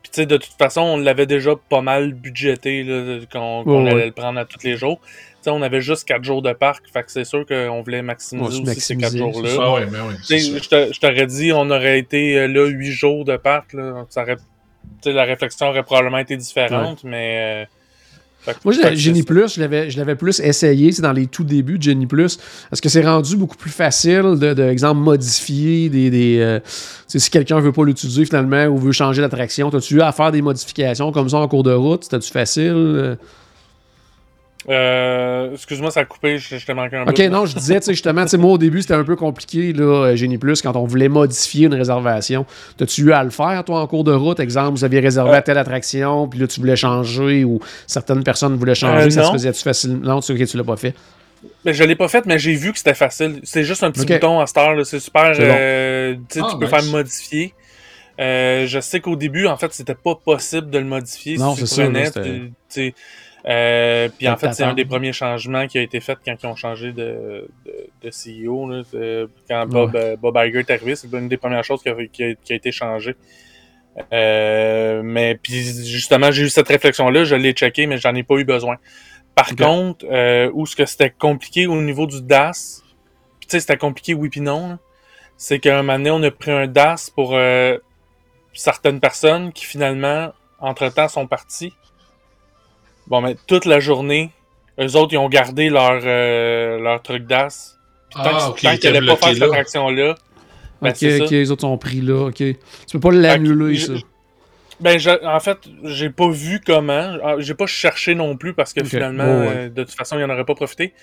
Puis, tu sais, de toute façon, on l'avait déjà pas mal budgété, là, qu'on allait ouais. le prendre à tous les jours. On avait juste 4 jours de parc. Fait que c'est sûr qu'on voulait maximiser ces 4 maximiser, jours-là. Ah mais oui. Ça. je t'aurais dit, on aurait été euh, là 8 jours de parc, là. Ça aurait, tu sais, la réflexion aurait probablement été différente, mais. euh, que- Moi, Genie. Plus, je l'avais, je l'avais plus essayé, c'est dans les tout débuts de Genie Plus. Est-ce que c'est rendu beaucoup plus facile de, de exemple, modifier des. des euh, si quelqu'un veut pas l'utiliser finalement ou veut changer d'attraction, t'as-tu eu à faire des modifications comme ça en cours de route? C'était-tu facile? Euh, Euh, excuse-moi, ça a coupé, je, je t'ai manqué un Ok, bout. non, je disais, tu sais, justement, tu sais, moi au début, c'était un peu compliqué, là, euh, Genie Plus, quand on voulait modifier une réservation. T'as-tu eu à le faire, toi, en cours de route? Exemple, vous aviez réservé Euh. à telle attraction, puis là, tu voulais changer, ou certaines personnes voulaient changer, Euh, ça se faisait-tu facile? Non, tu, ok, tu l'as pas fait. Mais je l'ai pas fait, mais j'ai vu que c'était facile. C'est juste un petit Ok. bouton à cette heure, là. c'est super. Bon. euh, tu Ah, tu peux nice. faire modifier. Euh, je sais qu'au début, en fait, c'était pas possible de le modifier. Non, si tu c'est ça, euh, puis en fait, c'est un des premiers changements qui a été fait quand ils ont changé de, de, de CEO. Là, de- quand Bob, euh, Bob Iger est arrivé, c'est une des premières choses qui a, qui a- qui a été changée. Euh, mais puis justement, j'ai eu cette réflexion-là, je l'ai checké, mais j'en ai pas eu besoin. Par contre, euh, où ce que c'était compliqué au niveau du DAS, tu sais, c'était compliqué oui puis non, c'est qu'à un moment donné, on a pris un DAS pour euh, certaines personnes qui finalement, entre-temps, sont parties. Bon, mais toute la journée, eux autres, ils ont gardé leur, euh, leur truc DAS. Puis tant Ah, tant il qu'ils n'allaient pas faire cette là. attraction-là, ben, ok, c'est ok, ça. les autres sont pris là, ok. Tu peux pas l'annuler, Fait ça. Ben, je- en fait, j'ai pas vu comment. Ah, J'ai pas cherché non plus parce que finalement, ouais. euh, de toute façon, il en aurait pas profité.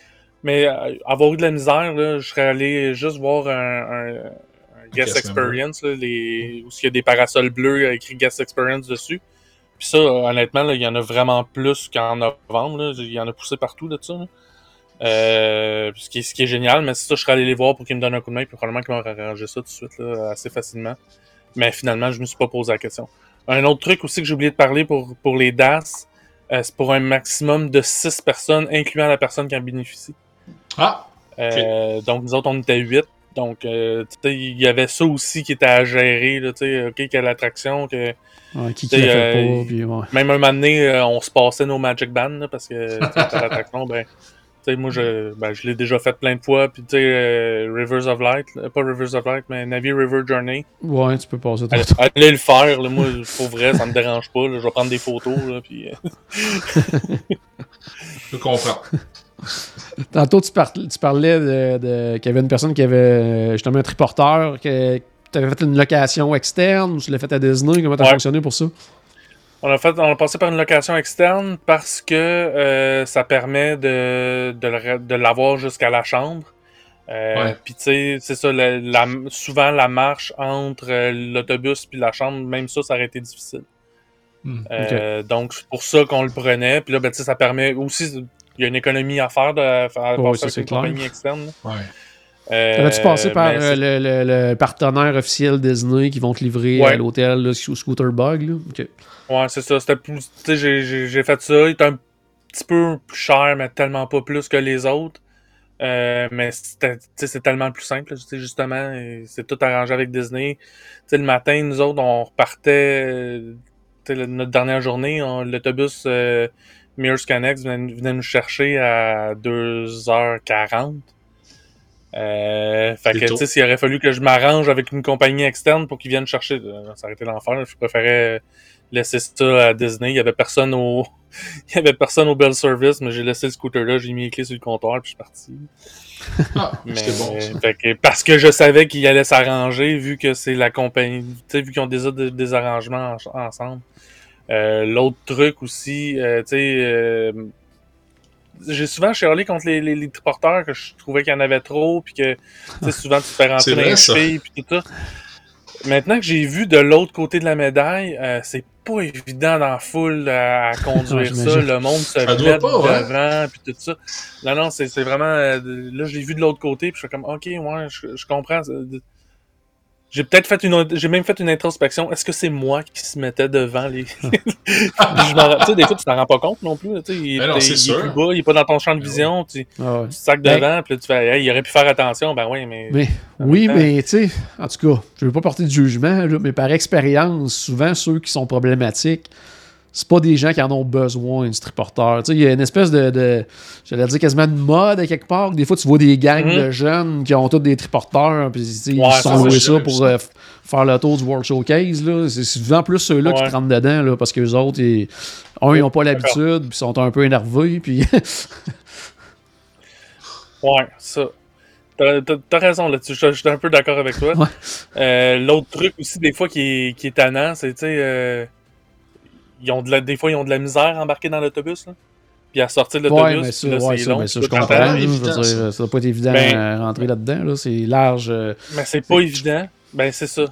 Mais euh, avoir eu de la misère, là, je serais allé juste voir un, un- un guest experience, là, les, où il y a des parasols bleus euh, écrit guest experience dessus. Puis ça, honnêtement, il y en a vraiment plus qu'en novembre. Il y en a poussé partout de ça. là. Euh, ce, qui est, ce qui est génial, mais ça, je serais allé les voir pour qu'ils me donnent un coup de main, puis probablement qu'ils m'auraient arrangé ça tout de suite, là, assez facilement. Mais finalement, je me suis pas posé la question. Un autre truc aussi que j'ai oublié de parler pour, pour les DAS, euh, c'est pour un maximum de 6 personnes, incluant la personne qui en bénéficie. Ah, Euh, Donc, nous autres, on était 8. Donc, euh, tu sais, il y avait ça aussi qui était à gérer, là, tu sais, OK, quelle attraction, que... Ouais, qui qui fait euh, pas, puis ouais. Même un moment donné, euh, on se passait nos Magic Band, là, parce que, l'attraction, ben... Tu sais, moi, je, ben, je l'ai déjà fait plein de fois, puis tu sais, euh, Rivers of Light, là, pas Rivers of Light, mais Navi River Journey, Ouais, tu peux passer ton allez, allez le faire, là, moi, pour vrai, ça me dérange pas, là, je vais prendre des photos, là, puis... euh, je comprends. [LAUGHS] Tantôt, tu, par- tu parlais de, de- qu'il y avait une personne qui avait euh, justement un triporteur, que tu avais fait une location externe ou tu l'as fait à Disney? Comment tu as Ouais. fonctionné pour ça? On a fait, on a passé par une location externe parce que euh, ça permet de, de, l'avoir jusqu'à la chambre. Euh, Ouais. Puis tu sais, c'est ça, la- la- souvent la marche entre l'autobus puis la chambre, même ça, ça aurait été difficile. Hmm. Euh, Donc c'est pour ça qu'on le prenait. Puis là, ben, tu sais, ça permet aussi, il y a une économie à faire de faire Ouais, ça, une clair. compagnie externe. Ouais. Euh, T'avais-tu passé par euh, le, le- le partenaire officiel Disney qui vont te livrer Ouais. à l'hôtel là, sous Scooter Bug? Là? Ok. Ouais, c'est ça. C'était plus. Tu sais, j'ai- fait ça. Il était un petit peu plus cher, mais tellement pas plus que les autres. Euh, mais c'est tellement plus simple, tu sais, justement. C'est tout arrangé avec Disney. Tu sais, le matin, nous autres, on repartait. euh, notre dernière journée, l'autobus euh, Mears Connect venait, venait nous chercher à 2h40. Euh, fait que, tu sais, s'il aurait fallu que je m'arrange avec une compagnie externe pour qu'ils viennent chercher, euh, ça aurait été l'enfer. Je préférais laisser ça à Disney. Il y avait personne au, [LAUGHS] il y avait personne au Bell Service, mais j'ai laissé le scooter là, j'ai mis les clés sur le comptoir puis je suis parti. Ah, [LAUGHS] Mais, bon, ça. fait que- parce que je savais qu'il allait s'arranger vu que c'est la compagnie, tu sais, vu qu'ils ont déjà des, des arrangements en- ensemble. Euh, L'autre truc aussi, euh, tu sais, euh, j'ai souvent chialé contre les, les, les triporteurs que je trouvais qu'il y en avait trop puis que tu sais, souvent tu te fais [LAUGHS] rentrer dans les chevilles puis tout ça. maintenant que j'ai vu de l'autre côté de la médaille, euh, c'est pas évident dans la foule à, à [LAUGHS] conduire ça. Le monde se met ouais. devant, puis tout ça. Non, non, c'est vraiment... euh, là, je l'ai vu de l'autre côté, puis je suis comme, OK, ouais, je, je comprends. J'ai peut-être fait une... J'ai même fait une introspection. Est-ce que c'est moi qui se mettais devant les... [LAUGHS] je tu sais, des fois, tu t'en rends pas compte non plus. là, Tu sais, il, Ben non, il est plus bas, il est pas dans ton champ de vision. Tu, tu Ah ouais. sacs Ben- devant, puis là, tu fais, hey, il aurait pu faire attention. Ben oui, mais... Mais, En oui, temps- mais tu sais, en tout cas, je ne veux pas porter de jugement, là, mais par expérience, souvent ceux qui sont problématiques, c'est pas des gens qui en ont besoin du triporteur. Tu sais, il y a une espèce de, de j'allais dire quasiment de mode à quelque part. Des fois, tu vois des gangs Mhm. de jeunes qui ont tous des triporteurs, puis ils se sont ça, loués ça pour euh, faire le tour du World Showcase. là. C'est souvent plus ceux-là qui te rentrent dedans, là, parce que les autres, ils, un, ils n'ont pas l'habitude, puis ils sont un peu énervés, puis [LAUGHS] Ouais, ça. T'as raison là-dessus. Je je suis un peu d'accord avec toi. Ouais. Euh, L'autre truc aussi, des fois, qui est, qui est tannant, c'est, tu sais, euh, ils ont de la, des fois, ils ont de la misère à embarquer dans l'autobus. là. Puis à sortir de Ouais, l'autobus, mais ça, là, ouais, ça, long. mais ça, je comprends. veux évident, dire, ça. ça doit pas être évident Ben- à rentrer là-dedans. Là. C'est large. euh, Mais c'est pas évident. Ben, c'est ça.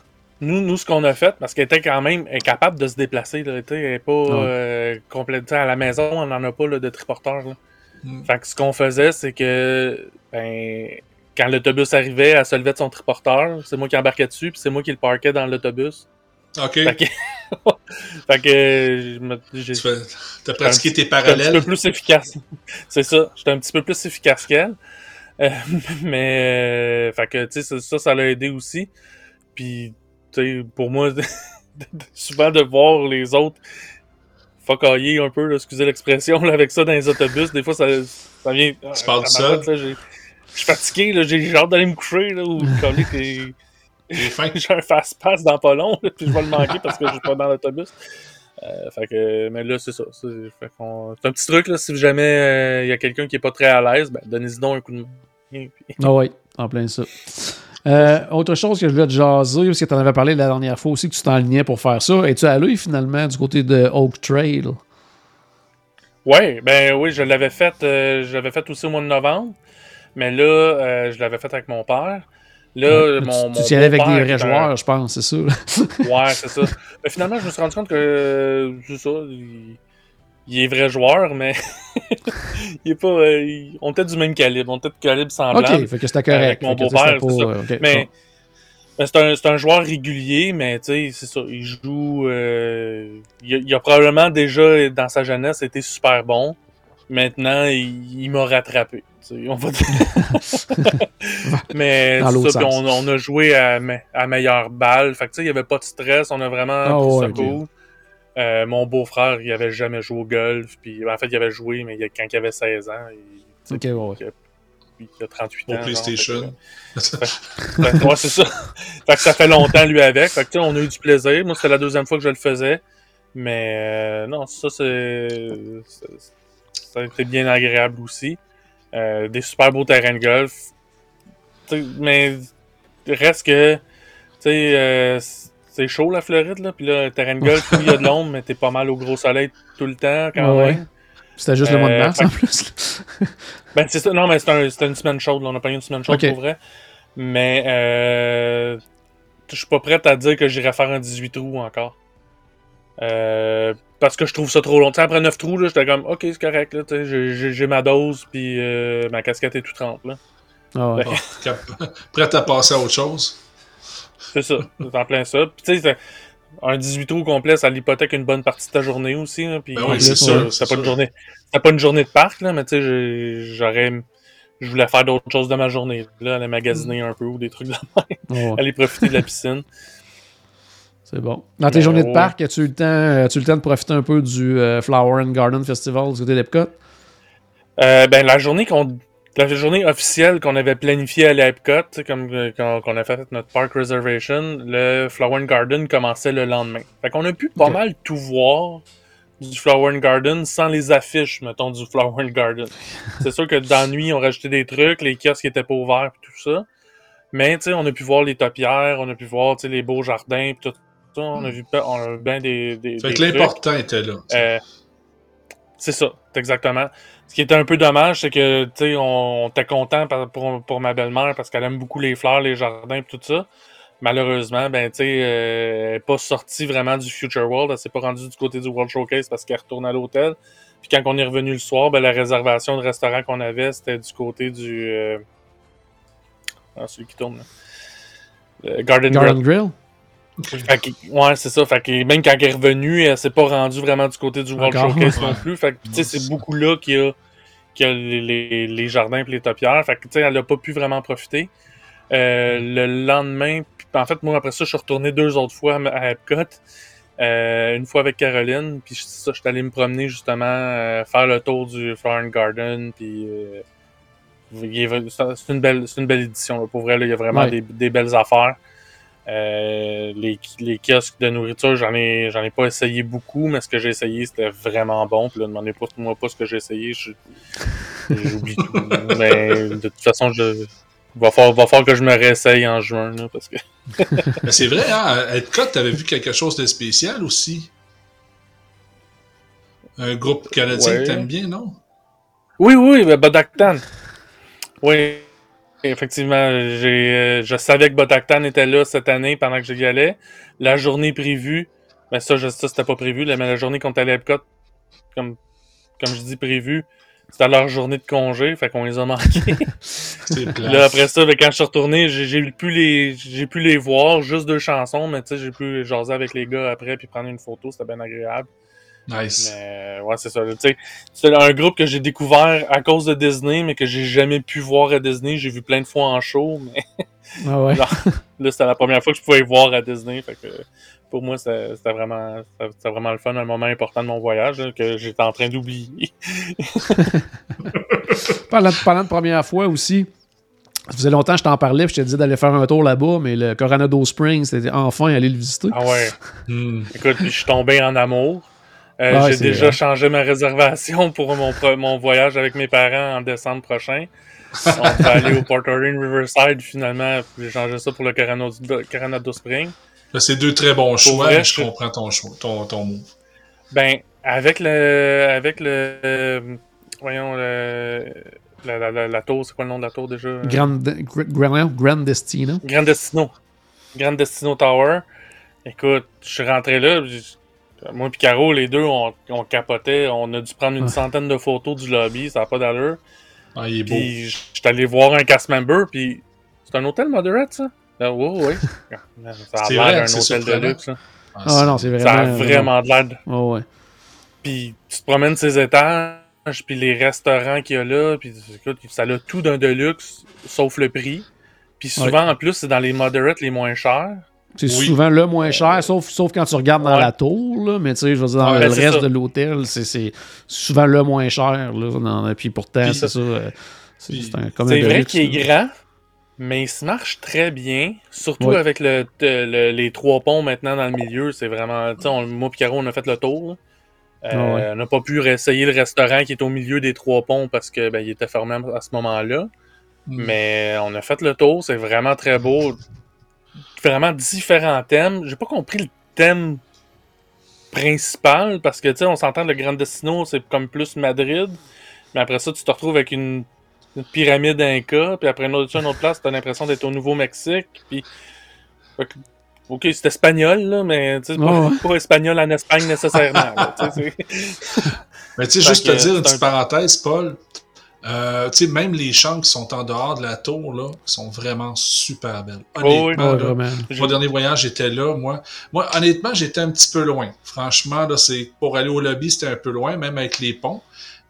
Nous, nous ce qu'on a fait, parce qu'elle était quand même elle est capable de se déplacer, là, elle est pas Ouais. euh, complète- tu sais, à la maison, on n'en a pas là, de triporteur. Là. Mm. Fait que ce qu'on faisait, c'est que ben, quand l'autobus arrivait, elle se levait de son triporteur, c'est moi qui embarquais dessus, puis c'est moi qui le parquais dans l'autobus. OK. Fait que, [LAUGHS] fait que je me- j'ai- Tu fais- t'as pratiqué tes J'étais un petit parallèles. peu plus efficace. [LAUGHS] C'est ça. J'étais un petit peu plus efficace qu'elle. Euh, [LAUGHS] mais, euh, fait que, tu sais, ça, ça, l'a aidé aussi. Puis, tu sais, pour moi, souvent de voir les autres focailler un peu, là, excusez l'expression, avec ça dans les autobus, des fois, ça, ça vient... Tu parles de ça? Je suis fatigué, j'ai hâte d'aller me coucher, là, ou que [LAUGHS] J'ai un fast-pass dans pas long, là, puis je vais le manquer parce que je suis pas dans l'autobus. Euh, fait que, mais là, c'est ça. C'est un petit truc, là, si jamais euh, il y a quelqu'un qui est pas très à l'aise, ben, donnez-y donc un coup de main. Ah oui, en plein ça. Euh, autre chose que je voulais te jaser, parce que tu en avais parlé la dernière fois aussi que tu t'enlignais pour faire ça. Es-tu allé finalement du côté de Oak Trail? Ouais, ben oui, je l'avais fait, euh, je l'avais fait aussi au mois de novembre, mais là, euh, je l'avais fait avec mon père. Là, mon, tu mon tu y allais avec des vrais est un- joueurs, je pense, c'est ça. [LAUGHS] Ouais, c'est ça. Mais finalement, je me suis rendu compte que euh, c'est ça. Il, il est vrai joueur, mais [LAUGHS] il est pas. euh, on était du même calibre, on était de calibre semblable. ok, fait que c'était correct. Avec mon beau-père, c'est ça. Mais, bon. mais c'est un, c'est un joueur régulier, mais tu sais, c'est ça. Il joue. euh, il, a, il a probablement déjà, dans sa jeunesse, été super bon. Maintenant, il, il m'a rattrapé. On va dire. [LAUGHS] mais ça, on, on a joué à, me- à meilleure balle. Fait que tu sais, il n'y avait pas de stress. On a vraiment Ah pris ouais, ça ok. cool. Euh, mon beau-frère, il avait jamais joué au golf. Puis, en fait, il avait joué, mais il- quand il avait 16 ans, il, Ok, ouais, ouais. il a 38 Au ans. PlayStation. ouais, c'est ça. fait que ça fait longtemps, lui, avec. Fait que, tu sais, on a eu du plaisir. Moi, c'était la deuxième fois que je le faisais. Mais euh, non, ça, c'est. Ça a été bien agréable aussi. Euh, des super beaux terrains de golf. Mais reste que. Euh, c'est chaud la Floride, là. Puis là, le terrain de [LAUGHS] golf, il y a de l'ombre, mais t'es pas mal au gros soleil tout le temps, quand Ouais, même. C'était juste le mois de Euh, mars fait- en plus. [LAUGHS] Ben, c'est ça. Non, mais c'était un- c'était une semaine chaude. là. On a pas eu une semaine chaude pour vrai. Mais euh, je suis pas prête à dire que j'irai faire un 18 trous encore. Euh, parce que je trouve ça trop long. Tu sais, après 9 trous, là, j'étais comme, ok, c'est correct. là, j'ai- ma dose, puis euh, ma casquette est tout trempe. Là. Ah ouais. Ben, Ah, [LAUGHS] cap- Prêt à passer à autre chose. C'est ça. C'est en plein ça. Puis tu sais, un 18 trous complet, ça l'hypothèque une bonne partie de ta journée aussi. là, puis Ben en oui, c'est sûr, euh, c'est C'était pas, une journée- pas une journée de parc, là, mais tu sais, j'aurais. Je voulais faire d'autres choses de ma journée. Là, aller magasiner un peu ou des trucs de Ouais, ouais. aller profiter de la piscine. C'est bon. Dans tes Mais journées de parc, as-tu eu le temps, as-tu eu le temps de profiter un peu du euh, Flower and Garden Festival du côté d'Epcot? Euh, ben, la journée qu'on. La journée officielle qu'on avait planifiée à l'Epcot, comme euh, quand, qu'on a fait notre park reservation, le Flower and Garden commençait le lendemain. Fait qu'on a pu pas mal tout voir du Flower and Garden sans les affiches, mettons, du [LAUGHS] Flower and Garden. C'est sûr que dans la nuit, on rajoutait des trucs, les kiosques étaient pas ouverts pis tout ça. Mais, tu sais, on a pu voir les topières, on a pu voir, tu sais, les beaux jardins pis tout ça. On a vu pe- on a bien des, des, Fait des que l'important était là. Euh, c'est ça, exactement. Ce qui était un peu dommage, c'est que, tu sais, on, on était content pour, pour ma belle-mère parce qu'elle aime beaucoup les fleurs, les jardins et tout ça. malheureusement, ben, tu sais, euh, elle n'est pas sortie vraiment du Future World. Elle s'est pas rendue du côté du World Showcase parce qu'elle retourne à l'hôtel. Puis quand on est revenu le soir, ben, la réservation de restaurant qu'on avait, c'était du côté du. Euh... Ah, celui qui tourne, là. Le Garden, Garden Grill. Grill? Fait que- ouais, c'est ça. Fait que même quand elle est revenue, elle s'est pas rendue vraiment du côté du World Encore. Showcase Ouais. non plus. Fait que, c'est beaucoup là qu'il y a, qu'il y a les, les- les jardins et les topières. Fait que, elle a pas pu vraiment profiter. Euh, le lendemain, puis en fait, moi, après ça, je suis retourné deux autres fois à Epcot. Euh, une fois avec Caroline, puis ça, je suis allé me promener justement, euh, faire le tour du Flower Garden, puis euh, c'est une belle, c'est une belle édition. là. Pour vrai, il y a vraiment Ouais. des, des belles affaires. Euh, les, les kiosques de nourriture, j'en ai, j'en ai pas essayé beaucoup, mais ce que j'ai essayé, c'était vraiment bon. Puis là, demandez pas moi pas ce que j'ai essayé, j'oublie tout. [LAUGHS] Mais de toute façon, je va falloir, va falloir que je me réessaye en juin, là, parce que [LAUGHS] Mais c'est vrai, hein, à Epcot, t'avais vu quelque chose de spécial aussi? Un groupe canadien Ouais. que t'aimes bien, non? Oui, oui, ben, Bodaktan. Oui, effectivement, j'ai, euh, je savais que Bodaktan était là cette année pendant que j'y allais. La journée prévue, mais ça, je, ça c'était pas prévu, là, mais la journée qu'on est allé à Epcot, comme, comme je dis prévu, c'était leur journée de congé, fait qu'on les a manqués. [LAUGHS] [LAUGHS] Là, après ça, ben, quand je suis retourné, j'ai, j'ai pu les, j'ai pu les voir, juste deux chansons, mais tu sais, j'ai pu jaser avec les gars après puis prendre une photo, c'était bien agréable. Nice. Mais ouais, c'est ça. Tu sais, c'est un groupe que j'ai découvert à cause de Disney, mais que j'ai jamais pu voir à Disney. J'ai vu plein de fois en show, mais Ah ouais. [LAUGHS] là, c'était la première fois que je pouvais voir à Disney. Fait que pour moi, c'était vraiment, c'était vraiment le fun, un moment important de mon voyage là, que j'étais en train d'oublier. [LAUGHS] Parlant, parlant de première fois aussi, ça faisait longtemps que je t'en parlais, puis je te disais d'aller faire un tour là-bas, mais le Coronado Springs, c'était enfin aller le visiter. Ah ouais. [LAUGHS] Hmm. Écoute, puis je suis tombé en amour. Euh, Ouais, j'ai déjà vrai. changé ma réservation [LAUGHS] pour mon, voyage avec mes parents en décembre prochain. On va aller au Port Orient Riverside finalement. J'ai changé ça pour le Coronado, Spring. C'est deux très bons choix, vrai, mais je comprends ton choix, ton, ton move. Ben, avec le. Avec le. voyons, le. La, la, la, la tour, c'est quoi le nom de la tour déjà? Grand, Grand, Grand Destino. Grand Destino. Grand Destino Tower. Écoute, je suis rentré là. Moi et Caro, les deux, on, on capotait. On a dû prendre une Ouais. centaine de photos du lobby. Ça n'a pas d'allure. Ah, il est beau. Puis, je suis allé voir un cast member. Puis, c'est un hôtel moderate, ça? Ah, oui, oui. [LAUGHS] Ça a C'est l'air vrai, d'un hôtel de luxe. là. Ah non, c'est vraiment. Ça a vraiment de l'air de- Oh, ouais. Puis tu te promènes ces étages, puis les restaurants qu'il y a là, puis écoute, ça a tout d'un deluxe, sauf le prix. Puis souvent, en plus, c'est dans les moderates les moins chers. C'est Oui. souvent le moins cher, sauf, sauf quand tu regardes dans Ouais. la tour, là, mais tu sais, je veux dire, dans Ouais, le reste ça. de l'hôtel, c'est- c'est souvent le moins cher. Là, dans- puis pourtant, c'est ça. euh, C'est vrai qu'il est grand, mais il se marche très bien. Surtout Ouais. avec le, le- les trois ponts maintenant dans le milieu. C'est vraiment. Tu sais, on- moi et Caro, on a fait le tour. là. Euh, Ah ouais. On n'a pas pu réessayer le restaurant qui est au milieu des trois ponts parce que ben, il était fermé à ce moment-là. Hmm. Mais on a fait le tour, c'est vraiment très beau. Vraiment différents thèmes. J'ai pas compris le thème principal parce que tu sais, on s'entend le Grand Destino, c'est comme plus Madrid. Mais après ça, tu te retrouves avec une, une pyramide Inca, puis après une autre, une autre place, t'as l'impression d'être au Nouveau-Mexique. Puis. Fait que- Ok, c'est espagnol, là, mais tu sais, c'est pas, espagnol en Espagne nécessairement. là, [LAUGHS] Mais tu sais, juste te dire une petite parenthèse, Paul. Euh, tu sais, même les champs qui sont en dehors de la tour, là, sont vraiment super belles. Oh oui. Honnêtement, là. Mon dernier voyage, j'étais là, moi. Moi, honnêtement, j'étais un petit peu loin. Franchement, là, c'est pour aller au lobby, c'était un peu loin, même avec les ponts.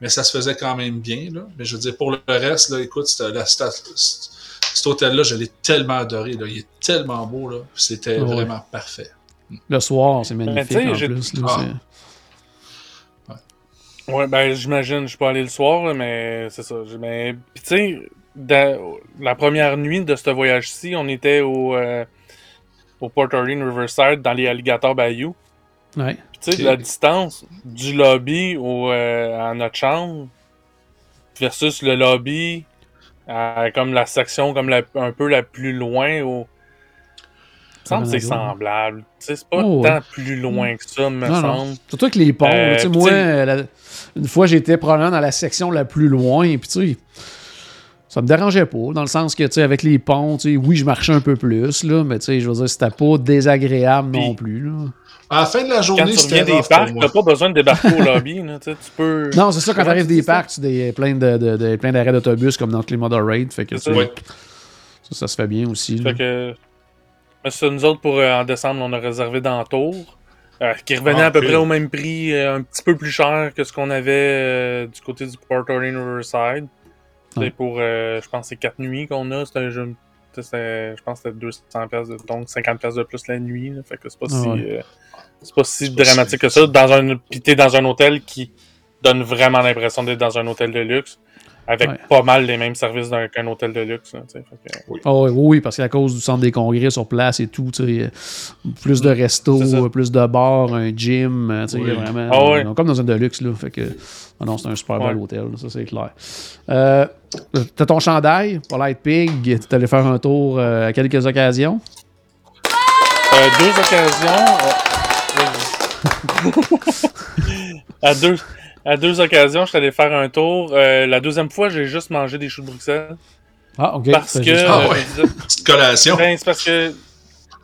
Mais ça se faisait quand même bien, là. Mais je veux dire, pour le reste, là, écoute, c'était la cet hôtel-là, je l'ai tellement adoré, là. Il est tellement beau, là. C'était ouais. vraiment parfait. Le soir, c'est magnifique tu sais, en j'ai- plus. là, Ah. Ouais, ben j'imagine, je suis pas allé le soir, là, mais c'est ça. Mais, pis tu sais, dans- la première nuit de ce voyage-ci, on était au, euh, au Port Orient Riverside dans les Alligator Bayou. Ouais. Tu sais, la distance du lobby au, euh, à notre chambre versus le lobby à comme la section comme la, un peu la plus loin au. Il me semble que c'est semblable. Tu sais, c'est pas Oh, tant ouais. plus loin que ça, me Non, non. semble. Surtout avec les ponts. Euh, moi, la- une fois, j'étais probablement dans la section la plus loin. Puis, tu sais, Ça me dérangeait pas, dans le sens que, tu sais, avec les ponts, tu sais, oui, je marchais un peu plus, là, mais tu sais, je veux dire, c'était pas désagréable non plus, là. À la fin de la Quand journée, tu c'était reviens des parcs, t'as pas besoin de débarquer au lobby. Là, tu sais, tu peux... Non, c'est ça, quand t'arrives tu des parcs, tu des, plein de, de- de- plein d'arrêts d'autobus comme dans le Climat Raid, fait que tu ça. ça, ça se fait bien aussi. là. Fait que. Mais ça, nous autres, pour euh, en décembre, on a réservé dans. Euh, qui revenait Ah, à peu près au même prix, euh, un petit peu plus cher que ce qu'on avait euh, du côté du Port Orleans Riverside. C'est Ouais. pour, euh, je pense, c'est 4 nuits qu'on a. C'est un jeu. c'était- Je pense que c'était 200 pièces de donc 50 pièces de plus la nuit. là. fait que c'est pas Ah si ouais. euh, c'est pas si C'est pas dramatique si- que ça. Dans un puis t'es dans un hôtel qui donne vraiment l'impression d'être dans un hôtel de luxe avec Ouais. pas mal les mêmes services qu'un hôtel de luxe. là. Fait que- Ah oui, oui, parce qu'à cause du centre des congrès sur place et tout, euh, plus de restos, C'est ça. euh, plus de bars, un gym, euh, Oui. vraiment. Ah euh, Comme dans un Deluxe, là. Fait que, ah non, c'est un super bel Ouais. hôtel, là, ça c'est clair. Euh, T'as ton chandail, Polite Pig, t'es allé faire un tour euh, à quelques occasions? Euh, deux occasions. euh, [LAUGHS] à, deux, à deux occasions, je suis allé faire un tour. Euh, la deuxième fois, j'ai juste mangé des choux de Bruxelles. Ah, ok. Parce C'est que. juste- Ah euh, ouais. Petite collation. ben, c'est parce que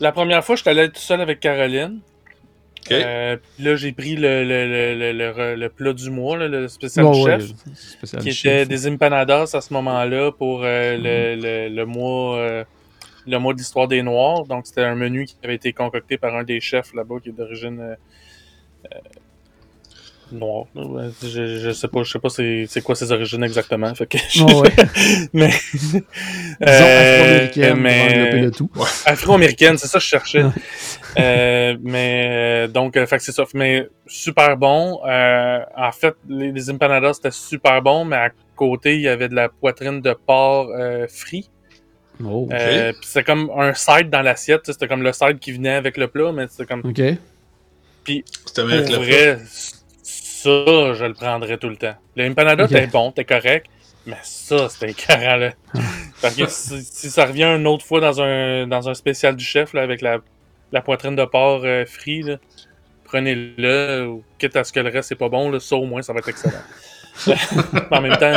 la première fois, je suis allé tout seul avec Caroline. Ok. Euh, puis là, j'ai pris le, le, le, le, le- le plat du mois, là, le spécial ouais, chef. spécial qui chef. était des empanadas à ce moment-là pour euh, le, le, le mois euh, le mois de l'histoire des Noirs. Donc c'était un menu qui avait été concocté par un des chefs là-bas qui est d'origine Ouais, Je, je sais pas, je sais pas c'est, c'est quoi ses origines exactement. Fait que je- Ouais, ouais. [LAUGHS] mais Disons euh, afro-américaine le tout. afro-américaine, c'est ça que je cherchais. Euh, mais euh, donc, fait que c'est ça. Mais super bon. Euh, en fait, les, les empanadas c'était super bon, mais à côté il y avait de la poitrine de porc euh, frit. Oh, Euh, puis c'était comme un side dans l'assiette. C'était comme le side qui venait avec le plat, mais c'était comme ok. C'était pour le vrai. Ça, je le prendrais tout le temps. Le empanada, t'es bon, t'es correct. Mais ça, c'était écœurant, là. [LAUGHS] Parce que si, si ça revient une autre fois dans un, dans un spécial du chef, là, avec la, la poitrine de porc euh, là, prenez-le. ou Quitte à ce que le reste, c'est pas bon, là, ça au moins, ça va être excellent. [LAUGHS] en même temps,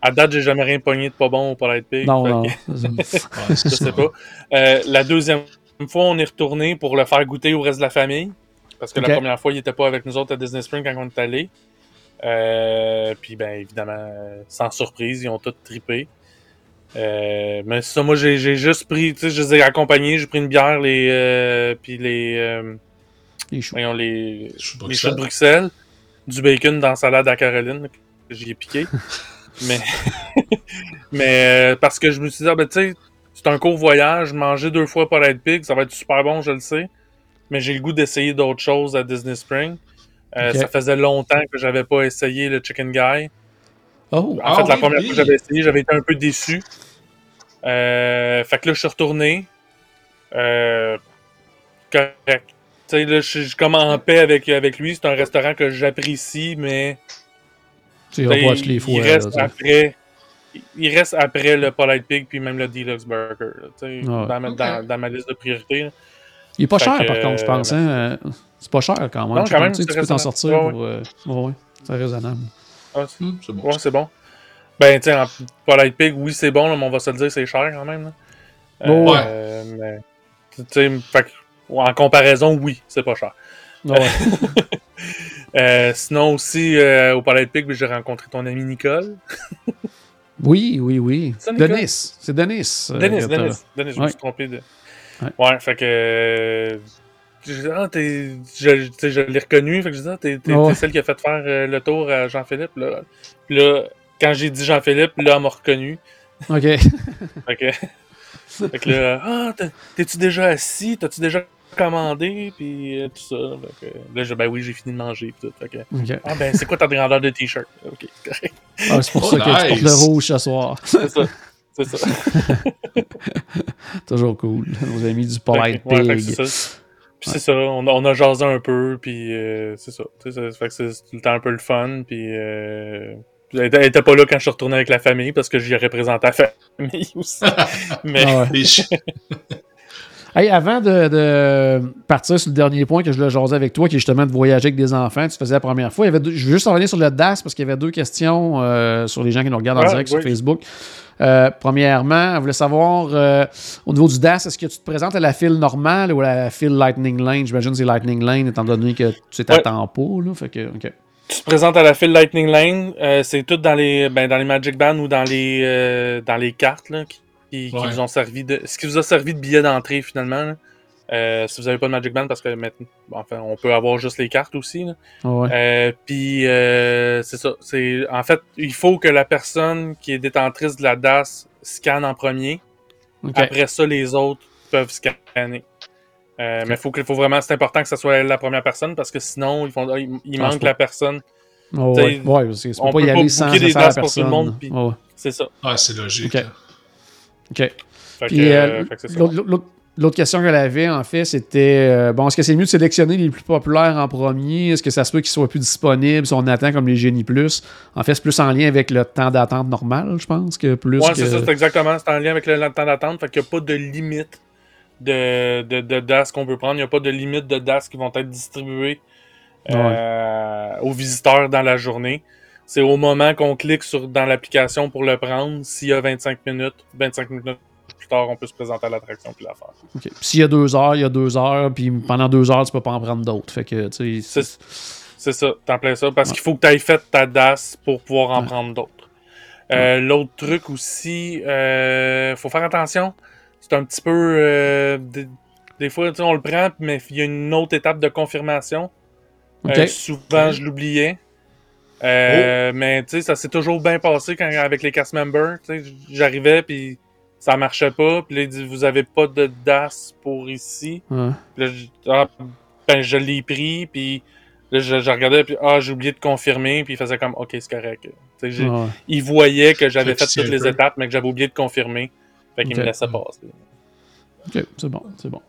à date, j'ai jamais rien pogné de pas bon au Polite Pig. Non, non. que- [LAUGHS] Ouais, je sais pas. Euh, la deuxième fois, on est retourné pour le faire goûter au reste de la famille. Parce que la première fois, il était pas avec nous autres à Disney Spring quand on est allé. Euh, puis, ben, évidemment, euh, sans surprise, ils ont tous trippé. Euh, mais ça, moi, j'ai j'ai juste pris, tu sais, je les ai accompagnés, j'ai pris une bière, les, euh, puis les, euh, Les choux. voyons, les, choux de Bruxelles, du bacon dans la salade à Caroline, que j'y ai piqué. [LAUGHS] mais, [LAUGHS] mais euh, parce que je me suis dit, ah, ben, tu sais, c'est un court voyage, manger deux fois par Red Pig, ça va être super bon, je le sais. Mais j'ai le goût d'essayer d'autres choses à Disney Spring. Euh. Ça faisait longtemps que j'avais pas essayé le Chicken Guy. Oh, En Ah fait, la oui, première oui. fois que j'avais essayé, j'avais été un peu déçu. Euh, fait que là, je suis retourné. Euh, correct. Tu sais, là, je suis comme en paix avec, avec lui. C'est un restaurant que j'apprécie, mais tu les fois. il là, reste après. Il reste après le Polite Pig puis même le Deluxe Burger. là, tu sais, Ouais. dans, ma, dans, dans ma liste de priorités. Il est pas Fait cher, que, par contre, je pense. Hein? euh, C'est pas cher quand même. Non, Tu quand même, tu c'est peux t'en raisonnable. sortir Ouais, pour. euh, ouais, ouais, c'est raisonnable. Ah, c'est- bon. Ouais, c'est bon. Ben, tu sais, en Polite Pig, oui, c'est bon, là, mais on va se le dire, c'est cher quand même. là. Ouais. Euh, mais, tu sais, fait que, en comparaison, oui, c'est pas cher. Ouais. [LAUGHS] Euh, sinon aussi, euh, au Polite Pig, j'ai rencontré ton ami Nicole. oui, oui, oui. Denis. C'est Denis. euh, Denis, Denis, Denis, je me suis trompé de. Ouais. Ouais, fait que. ah, t'es. Je, tu sais, je l'ai reconnu, fait que je dis, ah, t'es, t'es- t'es celle qui a fait faire euh, le tour à Jean-Philippe, là. Puis là, quand j'ai dit Jean-Philippe, là, elle m'a reconnu. Ok. [LAUGHS] Fait que. fait que là, ah, t'es- t'es-tu déjà assis? T'as-tu déjà commandé? Puis euh, tout ça. Fait que, là, je, ben oui, j'ai fini de manger. Puis tout. Fait que, ok. ah, ben, c'est quoi ta grandeur de t-shirt? Ok, [LAUGHS] correct. Ah, c'est pour Oh, ça que tu portes nice. le rouge ce soir. C'est ça. [LAUGHS] C'est ça. [LAUGHS] Toujours cool. Nos amis du Polite Fait que- ouais, Pig. c'est ça. Puis c'est ça, on a, on a jasé un peu, puis euh, c'est ça. Ça fait que c'est tout le temps un peu le fun, puis euh, elle, était, pas là quand je suis retourné avec la famille, parce que j'y ai représenté la famille [LAUGHS] aussi. [LAUGHS] Mais Ah ouais. Hey, avant de, de partir sur le dernier point que je voulais jaser avec toi, qui est justement de voyager avec des enfants, tu faisais la première fois. Il y avait deux- je veux juste revenir sur le DAS parce qu'il y avait deux questions euh, sur les gens qui nous regardent en Ah, direct sur. Facebook. Euh, premièrement, on voulait savoir euh, au niveau du DAS, est-ce que tu te présentes à la file normale ou à la file Lightning Lane? J'imagine que c'est Lightning Lane étant donné que tu t'attends pas. Là, fait que, ok. Tu te présentes à la file Lightning Lane, c'est tout dans les ben, dans les Magic Band ou dans les dans les cartes là, qui, qui- qui vous ont servi de ce qui vous a servi de billet d'entrée finalement. Euh, si vous n'avez pas de Magic Band, parce que maintenant, enfin, on peut avoir juste les cartes aussi. là. Ah ouais. Euh, Puis euh, c'est ça. C'est en fait, il faut que la personne qui est détentrice de la DAS scanne en premier. Après ça, les autres peuvent scanner. Euh, Mais faut que, faut vraiment, c'est important que ce soit la première personne parce que sinon, ils font, ah, il, il Ah, manque c'est la personne. Ah ouais. Ouais, que tu peux on pas y peut aller pas sans des DAS pour tout le monde, puis- Ouais, ouais. C'est ça. Ah, c'est logique. OK. Euh, l'autre- question qu'elle avait, en fait, c'était euh, bon, est-ce que c'est mieux de sélectionner les plus populaires en premier? Est-ce que ça se peut qu'ils soient plus disponibles si on attend comme les Génie Plus? En fait, c'est plus en lien avec le temps d'attente normal, je pense, que plus. Ouais, que... c'est ça, c'est exactement. C'est en lien avec le, temps d'attente. Fait qu'il n'y a pas de limite de, de, de DAS qu'on peut prendre. Il n'y a pas de limite de DAS qui vont être distribués euh, aux visiteurs dans la journée. C'est au moment qu'on clique sur, dans l'application pour le prendre. S'il y a 25 minutes, 25 minutes plus tard, on peut se présenter à l'attraction puis la faire. OK. Puis S'il y a deux heures, il y a deux heures, puis pendant deux heures, tu peux pas en prendre d'autres. Fait que, tu sais. C'est ça, t'en plein ça. Parce qu'il faut que tu aies fait ta DAS pour pouvoir en Ouais. prendre d'autres. Euh, L'autre truc aussi, euh, faut faire attention. C'est un petit peu. euh, des, des fois, on le prend, mais il y a une autre étape de confirmation. Euh, souvent, je l'oubliais. Euh, Mais tu sais, ça s'est toujours bien passé quand, avec les cast members. Tu sais, J'arrivais, puis ça marchait pas. Puis là, il dit Vous avez pas de DAS pour ici. Ouais. Puis là, je, ah, ben, je l'ai pris, puis là, je, je regardais, puis ah, j'ai oublié de confirmer, puis il faisait comme, ok, c'est correct. Ouais. Il voyait que j'avais fait toutes les étapes, mais que j'avais oublié de confirmer. Fait qu'il Ok. me laissait passer. OK, c'est bon, c'est bon.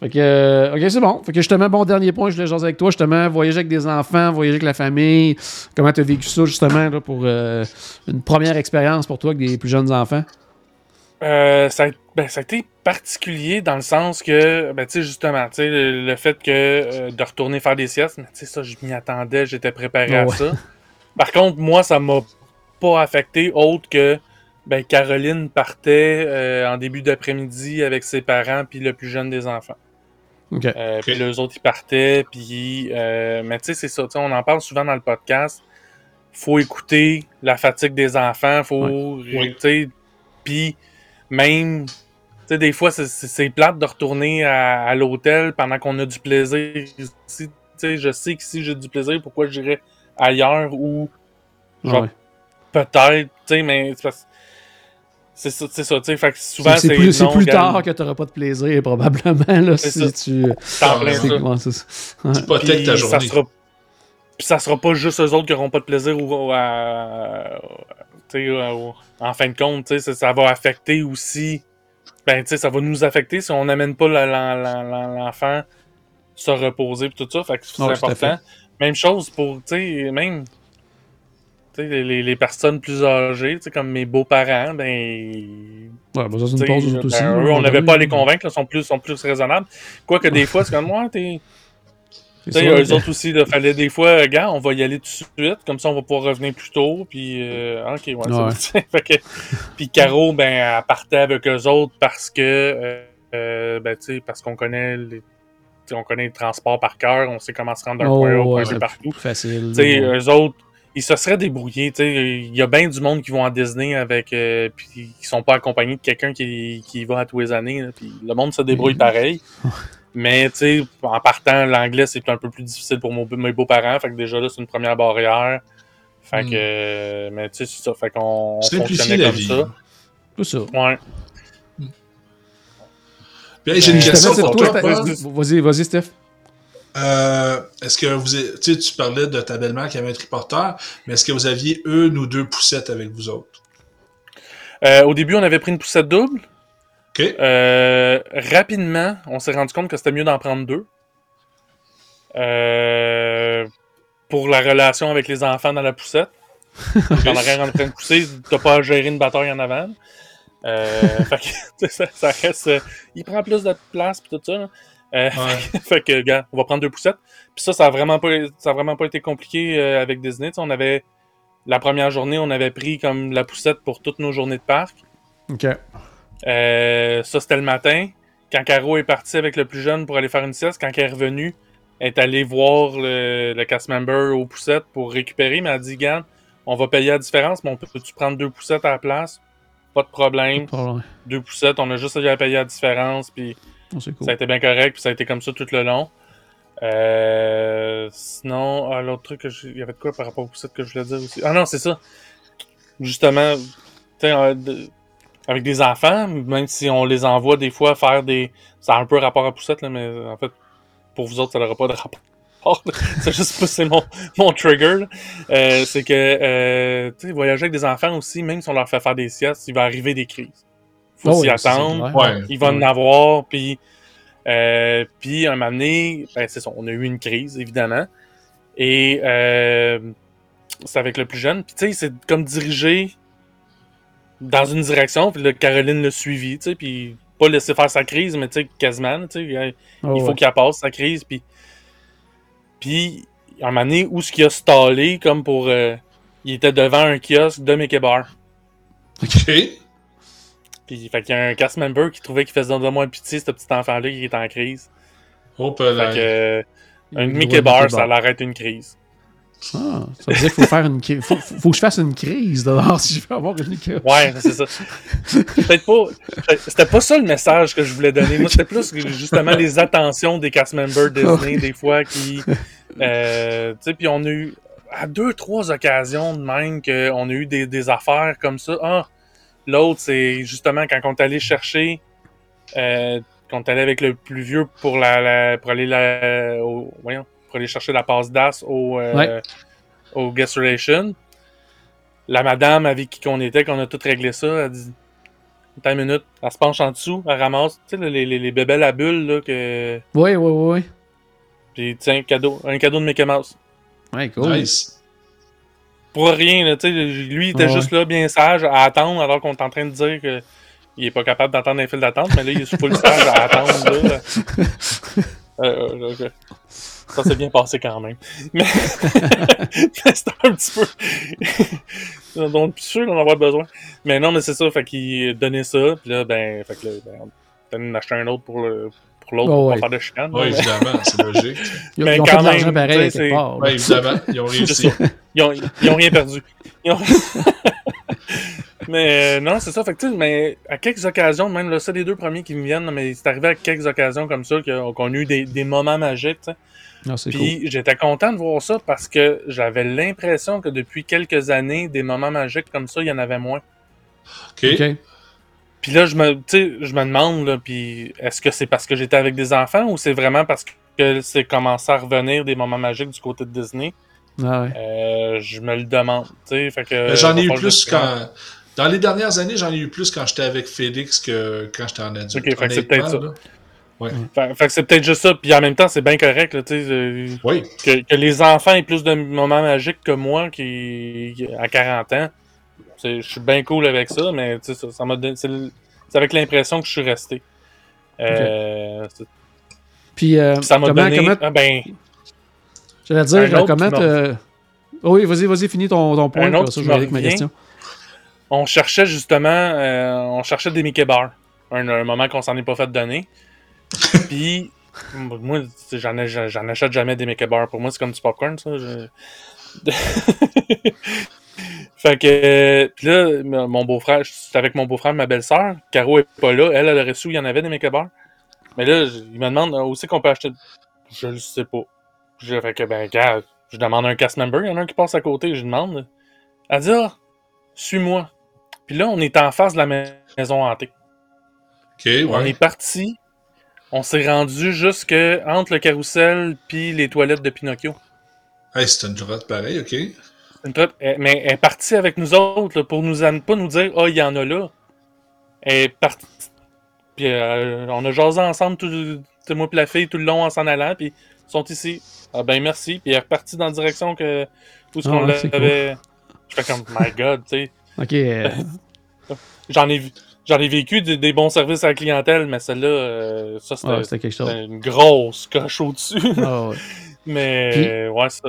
Fait que, euh, OK, c'est bon. Fait que justement, bon, dernier point, je voulais jaser avec toi, justement, voyager avec des enfants, voyager avec la famille. Comment tu as vécu ça, justement, là, pour euh, une première expérience pour toi avec des plus jeunes enfants? Euh, ça, a, ben, ça a été particulier dans le sens que, ben, tu sais, justement, tu sais, le, le fait que de retourner faire des siestes, mais tu sais, ça, je m'y attendais, j'étais préparé à Ouais. ça. Par contre, moi, ça m'a pas affecté autre que, ben, Caroline partait en début d'après-midi avec ses parents puis le plus jeune des enfants. Euh, Puis les autres, ils partaient, puis... euh, mais tu sais, c'est ça, tu sais, on en parle souvent dans le podcast. Faut écouter la fatigue des enfants, faut... Oui. Tu sais, puis même... Tu sais, des fois, c'est- plate de retourner à, à l'hôtel pendant qu'on a du plaisir. Si, tu sais, je sais que si j'ai du plaisir, pourquoi j'irais ailleurs ou genre, Ouais. peut-être, tu sais, mais c'est parce- c'est ça, c'est ça, tu sais, fait que souvent C'est c'est plus, c'est plus tard que tu n'auras pas de plaisir, probablement, là, C'est si ça. tu... t'en plein c'est- ça. ouais, tech ta Puis ça journée. sera, puis ça sera pas juste eux autres qui auront pas de plaisir ou, ou à- tu sais, au- en fin de compte, tu sais, ça, ça va affecter aussi. Ben, tu sais, ça va nous affecter si on n'amène pas l'enfant se reposer et tout ça. Fait que c'est important. Même chose pour, tu sais, même les, personnes plus âgées, comme mes beaux-parents, ben, Ouais, ben ça, c'est une pause ben, aussi. eux, on n'avait pas à les convaincre, là, sont plus, sont plus raisonnables. Quoique des fois, c'est comme moi, t'es. [LAUGHS] Ça, eux mais- autres aussi, il fallait des fois, gars, on va y aller tout de suite, comme ça on va pouvoir revenir plus tôt, puis euh, ok, ouais, c'est Ouais. [LAUGHS] que- puis Caro, ben, elle partait avec eux autres parce que, euh, euh, ben, tu sais, parce qu'on connaît les, on connaît le transport par cœur, on sait comment se rendre d'un Oh, point A au point B partout. plus facile. Tu sais, là. eux autres, ils se seraient débrouillés. Tu sais, il y a bien du monde qui vont en Disney avec, euh, puis qui sont pas accompagnés de quelqu'un qui, qui y va à tous les années. là, puis le monde se débrouille Mhm. pareil. [LAUGHS] Mais tu sais, en partant, l'anglais c'est un peu plus difficile pour mon- mes beaux-parents. Fait que déjà là, c'est une première barrière. Fait Mhm. que, euh, mais tu sais, c'est ça. Fait qu'on fonctionnait comme vie. ça. Tout ça. Ouais. Puis, hey, j'ai une Euh, question pour toi, Vas-y, vas-y, Steph. Euh, est-ce que vous, tu tu parlais de ta belle-mère qui avait un triporteur, mais est-ce que vous aviez une ou deux poussettes avec vous autres? Euh, au début, on avait pris une poussette double. OK? Euh, rapidement, on s'est rendu compte que c'était mieux d'en prendre deux. Pour la relation avec les enfants dans la poussette. [LAUGHS] Quand l'arrière en train de pousser, t'as pas à gérer une bataille en avant. [LAUGHS] Fait que, ça, ça reste. il prend plus de place pis tout ça. là. Euh, Ouais. [LAUGHS] fait que, gars, on va prendre deux poussettes. Puis ça, ça a vraiment pas, ça a vraiment pas été compliqué euh, avec Disney. On avait la première journée, on avait pris comme la poussette pour toutes nos journées de parc. OK. Euh, ça, c'était le matin. Quand Caro est partie avec le plus jeune pour aller faire une sieste, quand elle est revenue, elle est allée voir le, le cast member aux poussettes pour récupérer, mais elle a dit, Gant, on va payer la différence, mais on peut, tu prendre deux poussettes à la place? Pas de problème. Pas. Deux poussettes, on a juste à payer la différence, puis C'est ça a été bien correct, puis ça a été comme ça tout le long. Euh, sinon, ah, l'autre truc, que je- il y avait de quoi par rapport aux poussettes que je voulais dire aussi? Ah non, c'est ça. Justement, euh, avec des enfants, même si on les envoie des fois faire des... Ça a un peu rapport à poussette, là, mais en fait, pour vous autres, ça n'aura pas de rapport. [LAUGHS] c'est juste pousser mon, mon trigger. Euh, c'est que, euh, voyager avec des enfants aussi, même si on leur fait faire des siestes, il va arriver des crises. Faut Oh, s'y oui, attendre. Ouais. Il va en avoir, puis euh, puis un moment donné, ben, c'est ça, on a eu une crise, évidemment. Et euh, c'est avec le plus jeune. Puis tu sais, c'est comme dirigé dans une direction, puis là, Caroline l'a suivi, tu sais, puis pas laisser faire sa crise, mais tu sais, quasiment, tu sais, il Oh, il faut ouais. qu'elle passe sa crise, puis puis un moment donné, où ce qu'il a stallé, comme pour... euh, il était devant un kiosque de Mickey Bar. OK. Puis fait qu'il y a un cast member qui trouvait qu'il faisait de moins pitié, ce petit enfant-là qui est en crise. Oh, Fait là. que, euh, un Mickey Bar, ça l'arrête une crise. Ah, ça veut dire qu'il faut faire une faut, faut, faut que je fasse une crise dehors si je veux avoir une Mickey. Ouais, c'est ça. Peut-être pas. C'était pas ça le message que je voulais donner. Moi, c'était plus justement les attentions des cast members Disney, des fois, qui. Euh, tu sais, puis on a eu. À deux, trois occasions de même qu'on a eu des, des affaires comme ça. Ah, l'autre, c'est justement quand on est allé chercher. Euh, quand on est allé avec le plus vieux pour la, la- pour aller la, au- voyons, pour aller chercher la passe d'as au, euh, Ouais. au guest relation. La madame avec qui on était, qu'on a tout réglé ça, elle dit Attends une minute, elle se penche en dessous, elle ramasse, tu sais, les, les, les bébelles à bulles, là, que. Oui, oui, oui, oui. Puis tiens, cadeau, un cadeau de Mickey Mouse. Ouais, cool. Nice. Pour rien, là, lui, il était Ouais. juste là, bien sage, à attendre, alors qu'on est en train de dire que. Il est pas capable d'entendre un fil d'attente, mais là, il est full [LAUGHS] sage à attendre, là. Euh, euh. Ça s'est bien passé quand même. Mais, [LAUGHS] mais c'était un petit peu. [LAUGHS] Donc, plus sûr d'en avoir besoin. Mais non, mais c'est ça, fait qu'il donnait ça, puis là, ben, fait que là, ben, on a acheté un autre pour le- pour l'autre, Oh, pour ouais. pas faire de chicane. Oui, mais- évidemment, c'est logique. [LAUGHS] Ils, Mais ils ont quand fait de l'argent même, pareil quelque part. Oui, évidemment, ils ont [LAUGHS] réussi. Ils ont, ils ont rien perdu. Ils ont- [LAUGHS] mais euh, non, c'est ça. Fait que, tu sais, mais à quelques occasions, même là, c'est les deux premiers qui me viennent, mais c'est arrivé à quelques occasions comme ça qu'on a eu des, des moments magiques. Ah, c'est cool. Puis j'étais content de voir ça parce que j'avais l'impression que depuis quelques années, des moments magiques comme ça, il y en avait moins. OK. OK. Puis là, je me, tu sais, je me demande, là, puis est-ce que c'est parce que j'étais avec des enfants ou c'est vraiment parce que c'est commencé à revenir des moments magiques du côté de Disney? Ah, ouais. Euh, je me le demande, J'en ai eu plus quand. Dans les dernières années, j'en ai eu plus quand j'étais avec Félix que quand j'étais en adulte. Ok, fait que c'est peut-être. Fait, fait que c'est peut-être juste ça, puis en même temps, c'est bien correct, là, tu sais, euh, Oui, que, que les enfants aient plus de moments magiques que moi qui, qui- à 40 ans. Je suis bien cool avec ça, mais ça, ça m'a donné- c'est avec l'impression que je suis resté. Euh, Puis, euh, ça m'a donné. comment, ah ben, j'allais dire, autre comment te- Oh oui, vas-y, vas-y, finis ton, ton point. Un autre puis ça, qui je vais avec ma question. on cherchait justement, euh, on cherchait des Mickey Bars. Un, un moment qu'on s'en est pas fait donner. [LAUGHS] Puis, moi, j'en achète jamais des Mickey Bars. Pour moi, c'est comme du popcorn, ça. je- [LAUGHS] fait que, euh, puis là, mon beau-frère, j'étais avec mon beau-frère, ma belle-sœur. Caro est pas là. Elle, elle aurait su, il y en avait des Bars. Mais là, il me demande où c'est qu'on peut acheter? Je le sais pas. Je fait que, ben, gars, je demande un cast member. Il y en a un qui passe à côté. Je demande. Elle dit, ah, suis-moi. Puis là, on est en face de la ma- maison hantée. OK, On ouais. est parti. On s'est rendu jusque entre le carrousel puis les toilettes de Pinocchio. Hey, c'est une droite pareil, OK. Une mais elle est partie avec nous autres là, pour nous pas nous dire Ah, il y en a là. Elle est partie. Puis euh, on a jasé ensemble, tout, moi et la fille, tout le long en s'en allant. Puis ils sont ici. Ah ben merci. Puis elle est repartie dans la direction que où ce Ah qu'on c'est l'avait. Je fais comme My God, tu sais. [LAUGHS] OK. euh, [LAUGHS] J'en ai vu. J'en ai vécu des, des bons services à la clientèle, mais celle-là, euh, ça, c'était Ouais, c'était une grosse coche au-dessus. Ah, ouais. [LAUGHS] mais, Puis- ouais, ça.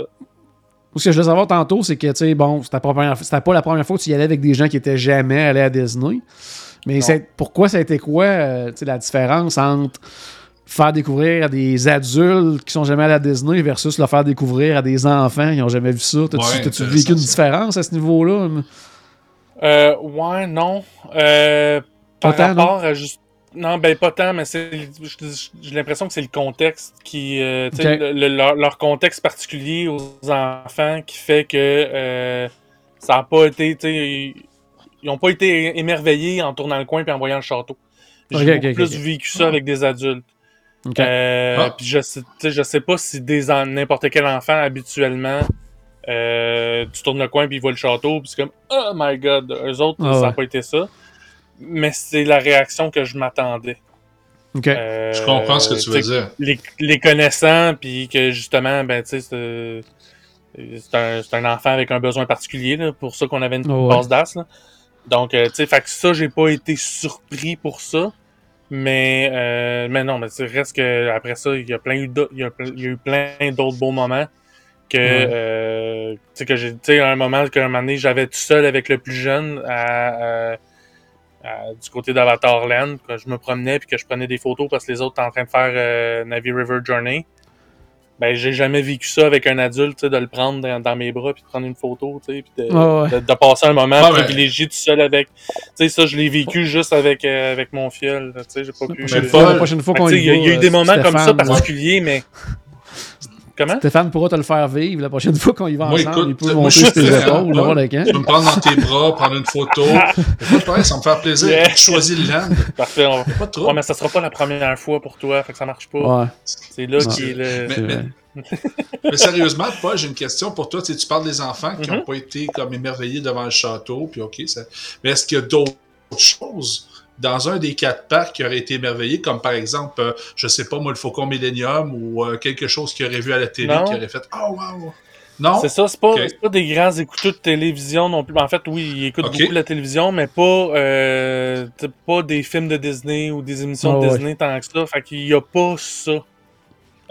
Ce que je voulais savoir tantôt, c'est que, tu sais, bon, c'était pas, la première- c'était pas la première fois que tu y allais avec des gens qui étaient jamais allés à Disney. Mais pourquoi ça a été quoi, euh, tu sais, la différence entre faire découvrir à des adultes qui sont jamais allés à Disney versus le faire découvrir à des enfants qui ont jamais vu ça? T'as-tu Ouais, intéressant, vécu une différence à ce niveau-là? Euh, ouais, non. Euh, par non? rapport à juste. Non, ben pas tant, mais J'ai l'impression que c'est le contexte qui. euh, le- le- leur, leur contexte particulier aux enfants qui fait que euh, ça n'a pas été. Ils n'ont pas été émerveillés en tournant le coin et en voyant le château. J'ai Ok, beaucoup ok, plus vécu ça avec des adultes. Euh, Ah. Puis je sais, je sais pas si n'importe quel enfant habituellement euh, tu tournes le coin puis il voit le château puis c'est comme oh my god eux autres Ah ça n'a ouais. pas été ça mais c'est la réaction que je m'attendais Ok. Euh, Je comprends ce que tu veux dire. les, les connaissant puis que justement ben tu sais c'est un, c'est un enfant avec un besoin particulier là, pour ça qu'on avait une Oh ouais. base d'as là. donc euh, tu sais fait que ça j'ai pas été surpris pour ça mais euh, mais non mais c'est reste que après ça il y a plein eu il y a, il y a eu plein d'autres beaux moments que Ouais. euh, tu sais que j'ai tu sais à un moment qu'un moment donné j'avais tout seul avec le plus jeune à, à- du côté d'Avatar Land que je me promenais puis que je prenais des photos parce que les autres étaient en train de faire euh, Navi River Journey ben j'ai jamais vécu ça avec un adulte tu sais de le prendre dans, dans mes bras puis de prendre une photo tu sais puis de, ouais. de, de passer un moment Ah, ouais. privilégié tout seul avec tu sais ça je l'ai vécu juste avec euh, avec mon fiel là, tu sais j'ai pas pu La prochaine fois, qu'on y il y, a- va, il y a eu euh, des moments comme ça particuliers mais comment? Stéphane pourra te le faire vivre la prochaine [LAUGHS] fois qu'on y va Moi, ensemble. écoute, il peut moi, monter sur tes épaules. Tu peux me prendre dans tes bras, prendre une photo. [LAUGHS] Ça me fait plaisir. Yeah. Tu choisis le land. parfait on- Pas Ouais, trop. mais ça sera pas la première fois pour toi, fait que ça marche pas. Ouais, C'est là qui est le. Mais- sérieusement, Paul, j'ai une question pour toi. Tu, sais, tu parles des enfants qui n'ont Mhm. pas été comme émerveillés devant le château, puis ok, ça... mais est-ce qu'il y a d'autres choses dans un des quatre parcs qui auraient été émerveillés, comme par exemple, euh, je sais pas moi, le Faucon Millennium ou euh, quelque chose qu'ils auraient vu à la télé Non. qui aurait fait Oh wow! Non? C'est ça, c'est pas, pas des grands écouteurs de télévision non plus. En fait, oui, ils écoutent beaucoup la télévision, mais pas, euh, pas des films de Disney ou des émissions Ah de ouais. Disney tant que ça. Fait qu'il y a pas ça.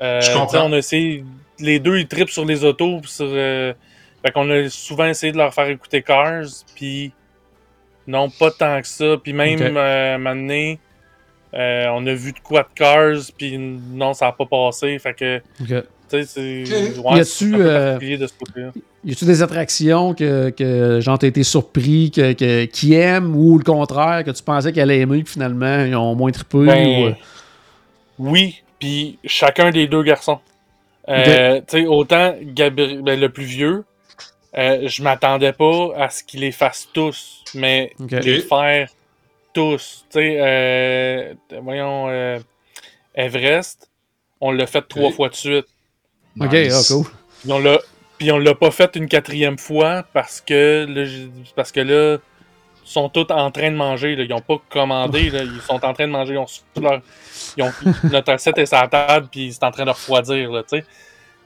Euh, Je comprends. On a essayé. Les deux, ils tripent sur les autos. Sur, euh, fait qu'on a souvent essayé de leur faire écouter Cars, puis non, pas tant que ça. Puis même, Ok. euh, un moment donné, euh, on a vu de quoi de Cars, puis non, ça a pas passé. Fait que, Ok. tu sais, c'est. Ouais, Y a-tu, euh. Y a-tu des attractions que, que genre, t'as été surpris, que, que, qui aiment ou le contraire, que tu pensais qu'elle allait aimer, puis finalement, ils ont moins trippé? Ben, ou, Oui, puis chacun des deux garçons. Euh, Tu sais, autant Gabriel, ben, le plus vieux, euh, je m'attendais pas à ce qu'il les fasse tous, mais Ok. les faire tous. Tu sais, euh, voyons, euh, Everest, on l'a fait trois fois de suite. Ok, Nice. ah, cool. Puis on l'a, puis on l'a pas fait une quatrième fois parce que parce que là, ils sont tous en train de manger. Là. Ils ont pas commandé. Là. Ils sont en train de manger. Ils ont leur, ils ont, notre assiette est sur la table puis c'est en train de refroidir. Là, tu sais.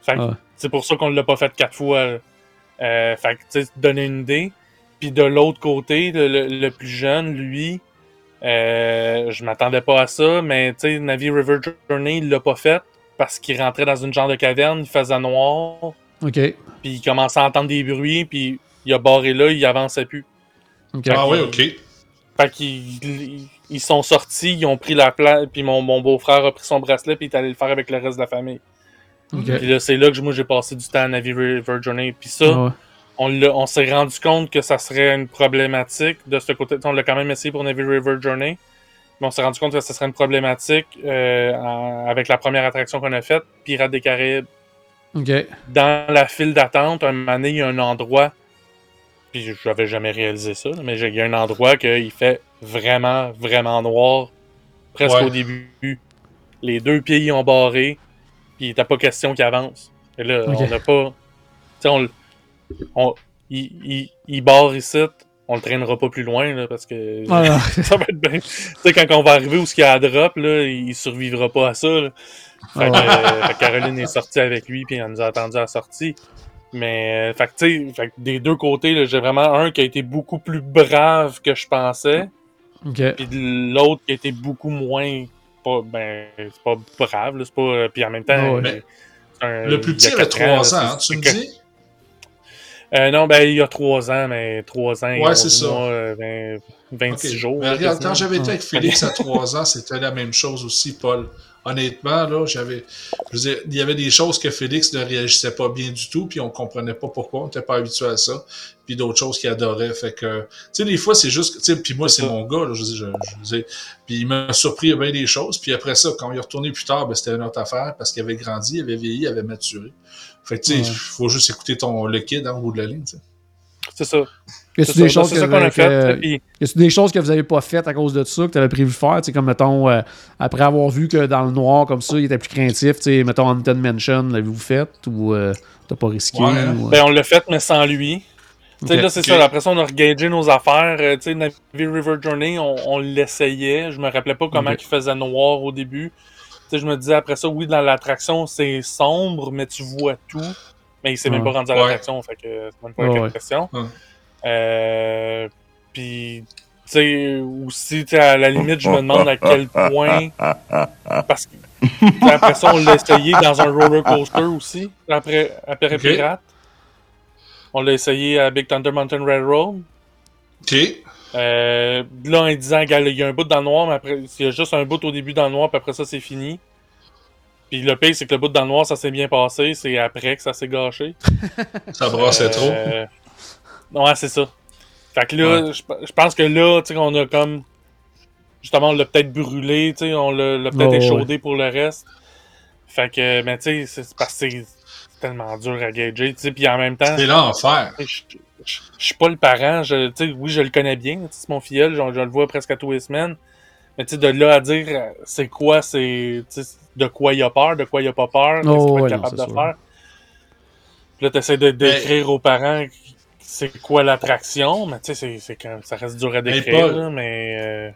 fait que Ah. c'est pour ça qu'on l'a pas fait quatre fois. là. Euh, fait que tu sais, donner une idée. Puis de l'autre côté, le, le- le plus jeune, lui, euh, je m'attendais pas à ça, mais tu sais, Navi River Journey, il l'a pas fait parce qu'il rentrait dans une genre de caverne, il faisait noir, Ok. puis il commençait à entendre des bruits, puis il a barré là, il avançait plus. Ok. Ah oui, ok. Fait qu'ils ils- ils sont sortis, ils ont pris la place, puis mon, mon beau-frère a pris son bracelet, puis il est allé le faire avec le reste de la famille. Puis là, c'est là que moi j'ai passé du temps à Navi River Journey. Puis ça, ouais. on, s'est rendu compte que ça serait une problématique de ce côté. On l'a quand même essayé pour Navy River Journey, mais on s'est rendu compte que ça serait une problématique euh, en- avec la première attraction qu'on a faite, Pirates des Caraïbes. Dans la file d'attente, un moment donné, il y a un endroit, puis je n'avais jamais réalisé ça, mais il y a un endroit qu'il fait vraiment, vraiment noir, presque Ouais. au début. Les deux pieds ils ont barré, puis il n'était pas question qu'il avance. Et là, on n'a pas. Tu sais, on, on, il, il, il barre ici, on le traînera pas plus loin, là, parce que Ah, [LAUGHS] ça va être bien. Tu sais, quand on va arriver où il y a la drop, là, il survivra pas à ça. là. Fait, que, Ah euh, fait que Caroline est sortie avec lui, puis elle nous a attendu à la sortie. Mais, euh, fait que, tu sais, des deux côtés, j'ai vraiment un qui a été beaucoup plus brave que je pensais. Ok. Puis l'autre qui était beaucoup moins. Pas, ben, c'est pas brave, là, c'est pas. Puis en même temps. Ouais. euh, c'est un- Le plus il a petit quatre ans, 3 là, ans, hein, tu me dis? Euh, non, ben, il y a 3 ans, mais 3 ans et Ouais, 11 c'est ça. mois, euh, vingt- 26 Ok. jours. Mais regarde, quand j'avais été avec [LAUGHS] Félix à 3 ans, c'était la même chose aussi, Paul. Honnêtement, là, j'avais. Je veux dire, il y avait des choses que Félix ne réagissait pas bien du tout, puis on comprenait pas pourquoi, on n'était pas habitué à ça. Puis d'autres choses qu'il adorait. Fait que. Tu sais, des fois, c'est juste. Tu sais, puis moi, c'est mon gars, là, je veux dire, je, je veux dire, Puis il m'a surpris à bien des choses. Puis après ça, quand il est retourné plus tard, ben, c'était une autre affaire parce qu'il avait grandi, il avait vieilli, il avait maturé. Fait que, tu sais, il Ouais. faut juste écouter ton, le kid en bout de la ligne, tu sais. C'est ça. Y a-tu C'est des ça, choses c'est que, ça qu'on a que- fait. Puis, y a-tu des choses que vous avez pas faites à cause de ça, que tu avais prévu faire, tu sais, comme mettons, euh, après avoir vu que dans le noir comme ça, il était plus craintif, tu sais, mettons Haunted Mansion, l'avez-vous fait? Ou euh, t'as pas risqué? Ouais, hein? ou, euh, Ben, on l'a fait, mais sans lui. Tu sais, Ok. là, c'est ça. Après ça, on a regagé nos affaires. Euh, tu sais, Navy River Journey, on, on l'essayait. Je me rappelais pas comment il faisait noir au début. Tu sais, je me disais après ça, oui, dans l'attraction, c'est sombre, mais tu vois tout. Mais il s'est même pas rendu à Ouais. l'attraction, fait que c'est même pas ouais. question. Euh, puis, tu sais, aussi, à la limite, je me demande à quel point. Parce que, après ça, on l'a essayé dans un roller coaster aussi, après, après. Pirate. On l'a essayé à Big Thunder Mountain Railroad. OK. Euh, là, en disant, il y a un bout dans le noir, mais après, il y a juste un bout au début dans le noir, puis après ça, c'est fini. Puis le pire, c'est que le bout dans le noir, ça s'est bien passé, c'est après que ça s'est gâché. [LAUGHS] Ça brassait trop. Euh, Ouais, c'est ça. Fait que là, je je pense que là, tu sais, on a comme. Justement, on l'a peut-être brûlé, tu sais, on l'a peut-être Oh, ouais. échaudé pour le reste. Fait que, mais tu sais, c'est parce que c'est tellement dur à gager, tu sais, puis en même temps. C'est l'enfer. Je, je- je- je suis pas le parent, je, tu sais, oui, je le connais bien, c'est mon filleul, je, je le vois presque à tous les semaines. Mais tu de là à dire euh, c'est quoi, c'est tu de quoi il a peur, de quoi il a pas peur, qu'est-ce Oh, qu'il va ouais, être non, capable c'est de sûr. faire. Puis là, t'essaies de décrire aux parents c'est quoi l'attraction, mais tu sais, c'est- c'est quand- ça reste dur à décrire, Paul. là, mais euh,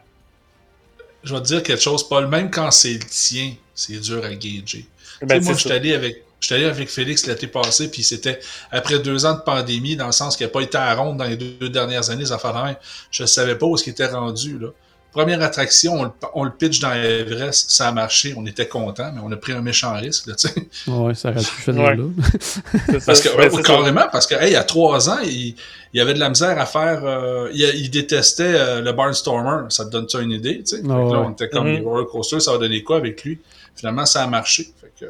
Je vais te dire quelque chose, Paul. Même quand c'est le tien, c'est dur à gager. ben, Tu sais, moi, je suis allé avec. Je suis allé avec Félix l'été passé, puis c'était après deux ans de pandémie, dans le sens qu'il n'a pas été à ronde dans les deux, deux dernières années, ça fait rien. Je ne savais pas où ce qu'il était rendu. Là. Première attraction, on le, on le pitch dans Everest, ça a marché, on était content, mais on a pris un méchant risque. Là, tu sais. Ouais, ça aurait pu faire Ouais. là. [LAUGHS] Parce que, ouais, carrément, parce que hey, il y a trois ans, il, il avait de la misère à faire. euh, il, il détestait euh, le Barnstormer. Ça te donne ça une idée, tu sais? Là, on était comme les roller coasters, ça va donner quoi avec lui? Finalement, ça a marché. Fait que,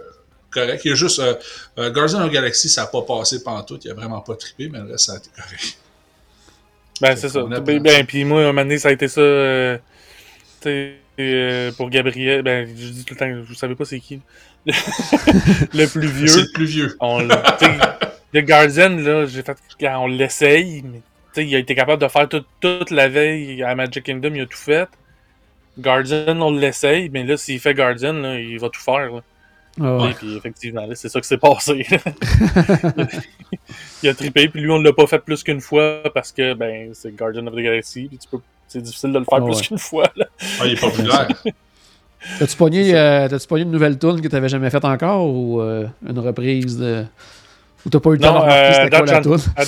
correct. Il y a juste euh, euh, Guardian of the Galaxy, ça n'a pas passé pantoute. Il a vraiment pas trippé, mais le reste, ça a été correct. Ben, c'est ça. Ben, ben, puis moi, un moment donné, ça a été ça. euh, euh, pour Gabriel, ben, je dis tout le temps, vous savez pas c'est qui. [LAUGHS] Le, plus C'est vieux. le plus vieux. On le Guardian, là, j'ai fait. quand On l'essaye, mais tu sais, il a été capable de faire tout- toute la veille à Magic Kingdom, il a tout fait. Guardian, on l'essaye, mais là, s'il fait Guardian, là, il va tout faire. Là. Ah. Et puis effectivement, là, c'est ça qui s'est passé. [LAUGHS] il a trippé, puis lui, on l'a pas fait plus qu'une fois parce que ben c'est Guardian of the Galaxy, puis tu peux. C'est difficile de le faire Ouais. plus qu'une fois. Là. Ah, il est populaire. [LAUGHS] T'as-tu pogné, euh, t'as-tu pogné une nouvelle tune que t'avais jamais faite encore ou euh, une reprise de. Ou t'as pas eu le temps de Non, remarquer euh, c'était quoi la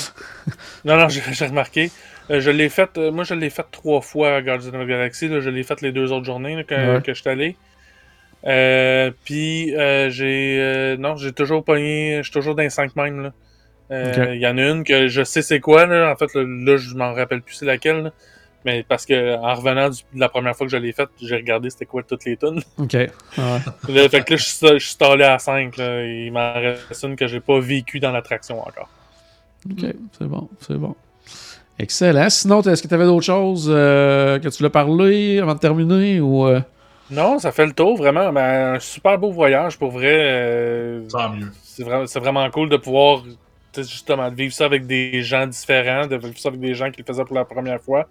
Non, non, j'ai remarqué. Euh, je l'ai fait, euh, moi je l'ai fait trois fois à Guardian of the Galaxy. là. je l'ai fait les deux autres journées là, que, Ouais. que je suis allé. Euh, puis euh, j'ai euh, non, j'ai toujours pogné, je suis toujours dans les cinq mêmes. là. Euh, Il y en a une que je sais c'est quoi là. En fait, là, là, je m'en rappelle plus c'est laquelle. Mais parce que en revenant du- de la première fois que je l'ai faite, j'ai regardé c'était quoi toutes les tunes. Ok. Ouais. [LAUGHS] Là, fait que là, je suis je suis stallé à 5. Là. Il m'en reste une que j'ai pas vécu dans l'attraction encore. Ok, c'est bon, c'est bon. Excellent. Sinon, est-ce que tu avais d'autres choses euh, que tu l'as parlé avant de terminer ou. euh, Non, ça fait le tour, vraiment. Ben, un super beau voyage, pour vrai. euh, Tant mieux. c'est vraiment, c'est vraiment cool de pouvoir, justement, de vivre ça avec des gens différents, de vivre ça avec des gens qui le faisaient pour la première fois.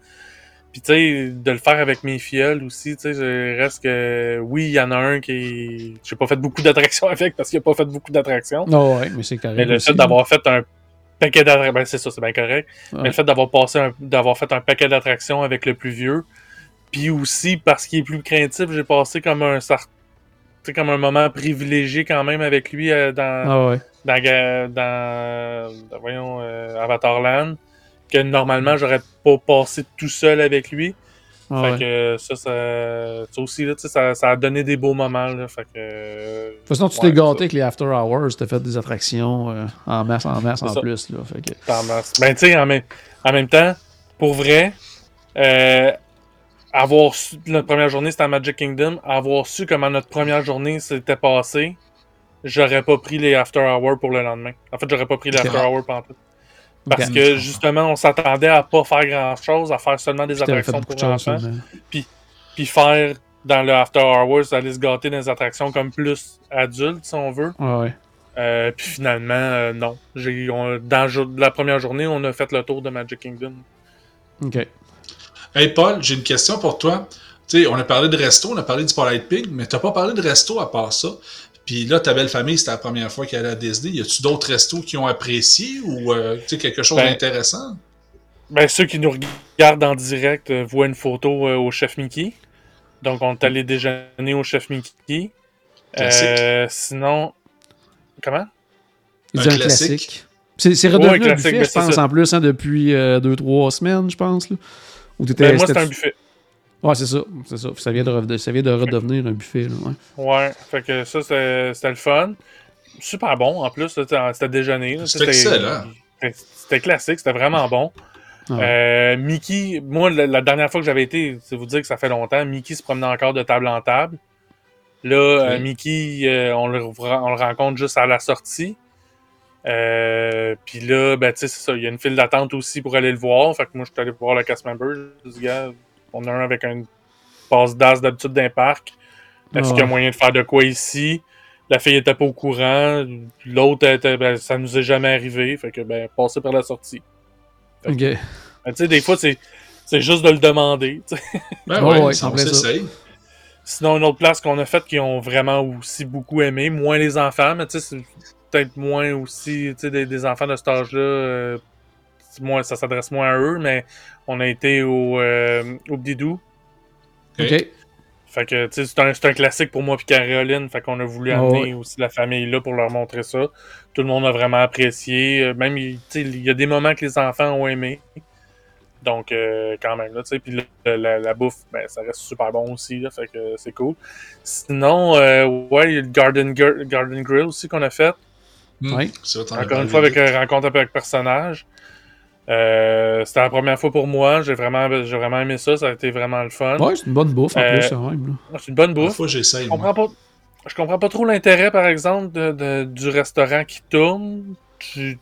Puis, tu sais, de le faire avec mes filleuls aussi, tu sais, je reste que, oui, il y en a un qui, j'ai pas fait beaucoup d'attractions [LAUGHS] avec parce qu'il a pas fait beaucoup d'attractions. Non, ouais, mais c'est correct. Mais le fait d'avoir fait un paquet d'attractions, ben, c'est ça, c'est bien correct. Ouais. Mais le fait d'avoir passé un- d'avoir fait un paquet d'attractions avec le plus vieux, puis aussi parce qu'il est plus craintif, j'ai passé comme un comme un moment privilégié quand même avec lui euh, dans, Ah ouais. dans, dans, dans- voyons, euh, Avatarland, que normalement j'aurais pas passé tout seul avec lui. Ah fait ouais. que ça, ça, ça aussi, là, tu sais, ça, ça a donné des beaux moments. Là, fait que, De toute façon, tu ouais, t'es gâté ça, avec les After Hours, t'as fait des attractions euh, en masse, en masse, en plus. Là, fait que... c'est en masse. Ben, tu sais, en, même- en même temps, pour vrai, euh, avoir su, notre première journée, c'était à Magic Kingdom, avoir su comment notre première journée s'était passée, j'aurais pas pris les After Hours pour le lendemain. En fait, j'aurais pas pris les. After Hours pendant tout. Parce que justement, on s'attendait à pas faire grand chose, à faire seulement des Puis attractions pour enfants. sûrement. puis faire dans le After Hours, aller se gâter dans les attractions comme plus adulte, si on veut. Ouais, ouais. Euh, puis finalement, euh, non. J'ai, on- dans la première journée, on a fait le tour de Magic Kingdom. Ok. Hey Paul, j'ai une question pour toi. Tu sais, on a parlé de resto, on a parlé du Spotlight Pig, mais t'as pas parlé de resto à part ça. Puis là, ta belle famille, c'était la première fois qu'elle allait à Disney. Y a-tu d'autres restos qui ont apprécié ou euh, tu sais, quelque chose Ben, d'intéressant? Ben, ceux qui nous regardent en direct euh, voient une photo euh, au chef Mickey. Donc, on est allé déjeuner au chef Mickey. Classique. Euh, sinon. Comment? Un un classique. classique. C'est c'est redevenu Ouais, un classique, buffet, ben, je c'est pense, ça. en plus, hein, depuis 2-3 semaines, je pense. Là. Ou t'étais- Ben, moi, c'était- c'est un buffet. Ouais, c'est ça. C'est ça. Ça vient de, reve- ça vient de redevenir un buffet. Là, ouais. Ouais, fait que ça, c'était le fun. Super bon, en plus, c'était déjeuner. C'était excellent. C'était classique, c'était vraiment bon. Ah. Euh, Mickey, moi, la, la dernière fois que j'avais été, c'est vous dire que ça fait longtemps, Mickey se promenait encore de table en table. Là, euh. Mickey, euh, on, le, on le rencontre juste à la sortie. Euh, Puis là, ben, tu sais, c'est ça. Il y a une file d'attente aussi pour aller le voir. Fait que moi, je suis allé voir le cast member. Je dis, gars, on a un avec un passe d'as d'habitude d'un parc. Est-ce qu'il y a moyen de faire de quoi ici? La fille était pas au courant. L'autre, était, ben, ça nous est jamais arrivé. Fait que, ben, passer par la sortie. Ok. Ben, tu sais, des fois, c'est, c'est juste de le demander. tu sais. Ben Ouais, ouais, ouais, ça. Sinon, une autre place qu'on a faite qui ont vraiment aussi beaucoup aimé, moins les enfants, mais tu sais, c'est peut-être moins aussi, des, des enfants de cet âge-là, euh, moins, ça s'adresse moins à eux, mais on a été au, euh, au Bidou. Ok. Fait que, tu sais, c'est un, c'est un classique pour moi puis Caroline. Fait qu'on a voulu Ah amener ouais. aussi la famille là pour leur montrer ça. Tout le monde a vraiment apprécié. Euh, Même, il- tu sais, il y a des moments que les enfants ont aimé. Donc, euh, quand même, là, tu sais. Puis la, la bouffe, ben, ça reste super bon aussi, là. Fait que c'est cool. Sinon, euh, ouais, il y a le Garden, Garden Grill aussi qu'on a fait. Hmm, as Encore une fois, avec vite. un rencontre avec personnage. Euh, C'était la première fois pour moi. J'ai vraiment, j'ai vraiment aimé ça. Ça a été vraiment le fun. Ouais, c'est une bonne bouffe en Euh, plus, quand même. là. C'est une bonne bouffe. fois, j'essaye. Je moi. comprends pas. Je comprends pas trop l'intérêt, par exemple, de, de- du restaurant qui tourne. Tu,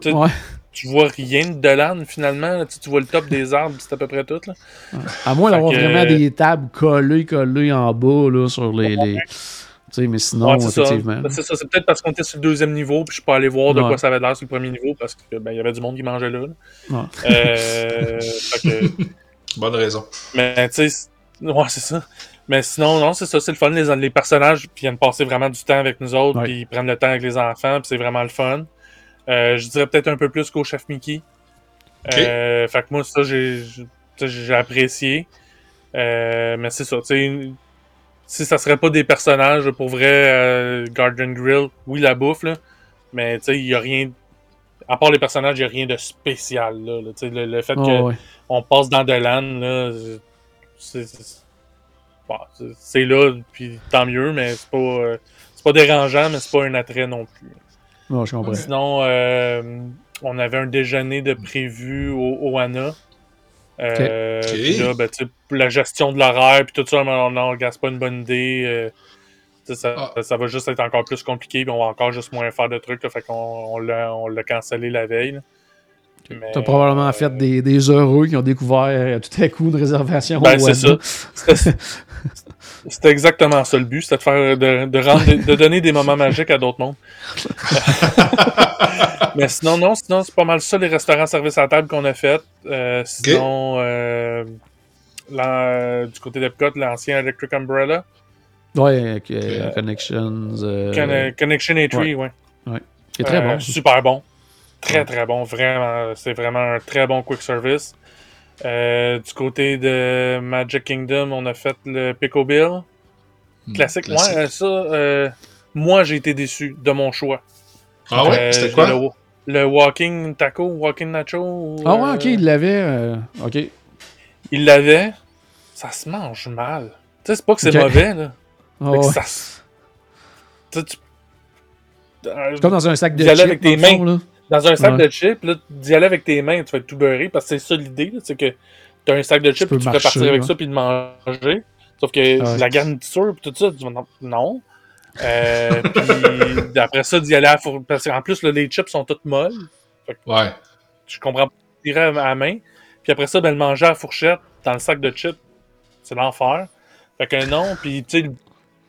tu, Ouais. tu vois rien de l'âne finalement. Tu, tu vois le top des arbres, c'est à peu près tout. Là. À moins d'avoir que- vraiment des tables collées, collées en bas, là, sur les. les... Mais sinon, Ouais, c'est ça. effectivement. Ben, C'est ça. C'est peut-être parce qu'on était sur le deuxième niveau, puis je suis pas allé voir de Ouais. quoi ça avait l'air sur le premier niveau, parce que ben, il y avait du monde qui mangeait là. Ouais. Euh, [LAUGHS] que- [LAUGHS] Bonne raison. Mais tu sais, ouais, c'est ça. Mais sinon, non, c'est ça, c'est le fun. Les, les personnages viennent passer vraiment du temps avec nous autres, puis ils prennent le temps avec les enfants, puis c'est vraiment le fun. Euh, je dirais peut-être un peu plus qu'au Chef Mickey. Euh, fait que moi, ça, j'ai apprécié. Euh, mais c'est ça, tu sais, si ça serait pas des personnages, pour vrai, euh, Garden Grill, oui, la bouffe, là, mais tu sais, il y a rien... À part les personnages, il y a rien de spécial, là. le, le fait Ah, que ouais. on passe dans de l'âne, là. C'est, bon, là, puis tant mieux, mais c'est pas, euh, c'est pas dérangeant, mais c'est pas un attrait non plus. Ouais, je comprends. Sinon, euh, on avait un déjeuner de prévu au, au ANA. Euh, puis là, ben, la gestion de l'horaire, puis tout ça, on n'organise pas une bonne idée. euh, ça, Ah. ça va juste être encore plus compliqué, puis on va encore juste moins faire de trucs. Là, fait qu'on on l'a, on l'a cancellé la veille. Mais, T'as probablement euh, fait des, des heureux qui ont découvert euh, tout à coup une réservation Ben, c'est Wanda. C'était c'était exactement ça le but, c'était de faire de, de rendre de donner des moments [LAUGHS] magiques à d'autres mondes. [LAUGHS] Mais sinon, non, sinon c'est pas mal ça les restaurants service à table qu'on a fait. Euh, sinon, euh, là, du côté d'Epcot, l'ancien Electric Umbrella, Ouais, euh, Connections. euh, Conne- Connection A3, ouais. qui est très Euh, bon. Super bon. Très très bon, vraiment. C'est vraiment un très bon quick service. Euh, du côté de Magic Kingdom, on a fait le Pico Bill. Hmm, Classique. classique. Ouais, euh, ça, euh, moi j'ai été déçu de mon choix. Ah ouais? Euh, C'était quoi? Le, le Walking Taco, Walking Nacho. ou, Ah ouais, euh, ok, il l'avait. euh, ok. Il l'avait. ça se mange mal. Tu sais, c'est pas que c'est mauvais, là. [LAUGHS] Ouais. ça se- Tu tu- Euh, C'est Comme dans un sac de D'y aller chips, avec tes le fond, mains. là. dans un sac Ouais. de chips, là, d'y aller avec tes mains, tu vas être tout beurré, parce que c'est ça l'idée, là, c'est que t'as un sac de chips, peux puis tu marcher, partir avec ouais. ça, puis de manger. Sauf que Ouais. la garniture, puis tout ça, tu vas non. Euh, puis après ça, d'y aller à four... Parce qu'en plus, là, les chips sont toutes molles. Ouais. Je comprends pas. Tirer à la main. Puis après ça, ben, le manger à la fourchette dans le sac de chips, c'est l'enfer. Fait que non, puis tu sais,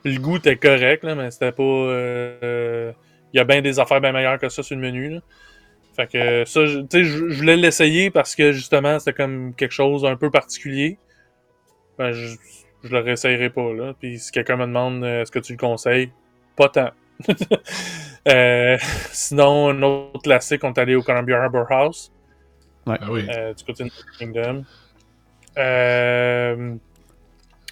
le, goût était correct, là, mais c'était pas. euh, Il y a bien des affaires bien meilleures que ça sur le menu. Là. Fait que ça, tu sais, je je voulais l'essayer parce que justement, c'était comme quelque chose un peu particulier. Ben, je, je le réessayerai pas, là. Puis si quelqu'un me demande euh, est-ce que tu le conseilles, pas tant. [LAUGHS] Euh, sinon, un autre classique, on est allé au Columbia Harbor House Ah oui. euh, du côté de Kingdom. Euh,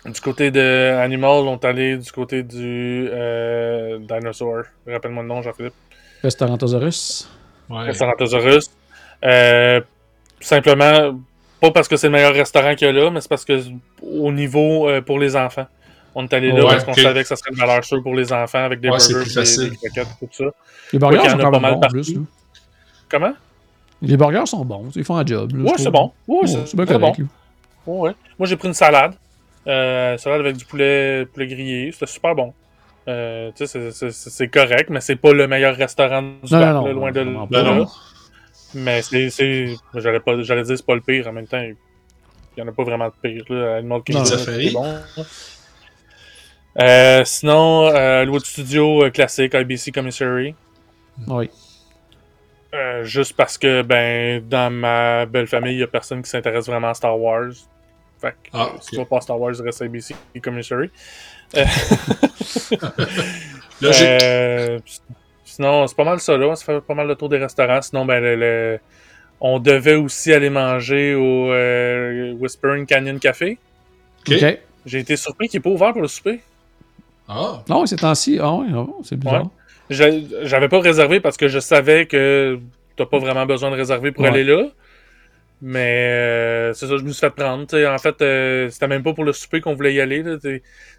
du côté de Animal, on est allé du côté du euh, Dinosaur. Rappelle-moi le nom, Jean-Philippe. Restaurantosaurus. Ouais. Restaurantosaurus. Euh, simplement, pas parce que c'est le meilleur restaurant qu'il y a là, mais c'est parce que au niveau euh, pour les enfants. On est allé là Ouais, parce qu'on savait que ça serait une valeur sûre pour les enfants avec des Ouais, burgers, plus des, facile. des croquettes, tout ça. Les burgers Ouais, sont quand pas même mal bons, plus. là. Comment? Les burgers sont bons. Ils font un job. là, Ouais, c'est bon. Ouais, Ouais, c'est bien bon. correct. ouais. Moi, j'ai pris une salade. Euh, salade avec du poulet, poulet grillé. C'était super bon. Euh, tu sais, c'est- correct, mais c'est pas le meilleur restaurant du Non, parc, non, non, là, loin de vraiment de là. Mais c'est. c'est- J'allais pas- j'allais dire c'est pas le pire en même temps. Il y en a pas vraiment de pire. Là. Animal Kingdom, Non. c'est Safari. bon. Euh, sinon, euh, Hollywood Studio euh, classique, IBC Commissary. Oui. Euh, juste parce que, ben, dans ma belle famille, il y a personne qui s'intéresse vraiment à Star Wars. Fait que, Ah, euh, si tu pas Star Wars, reste à ABC Commissary. [LAUGHS] Euh, Logique. Sinon, c'est pas mal ça, là. Ça fait pas mal le tour des restaurants. Sinon, ben, le- le- on devait aussi aller manger au euh, Whispering Canyon Café. Ok. OK. J'ai été surpris qu'il n'est pas ouvert pour le souper. Ah, Non, c'est temps-ci. Ah ouais, ah bon, c'est bizarre. Ouais. J'avais pas réservé parce que je savais que t'as pas vraiment besoin de réserver pour Ouais. aller là. Mais euh, c'est ça, je me suis fait prendre. En fait, euh, c'était même pas pour le souper qu'on voulait y aller.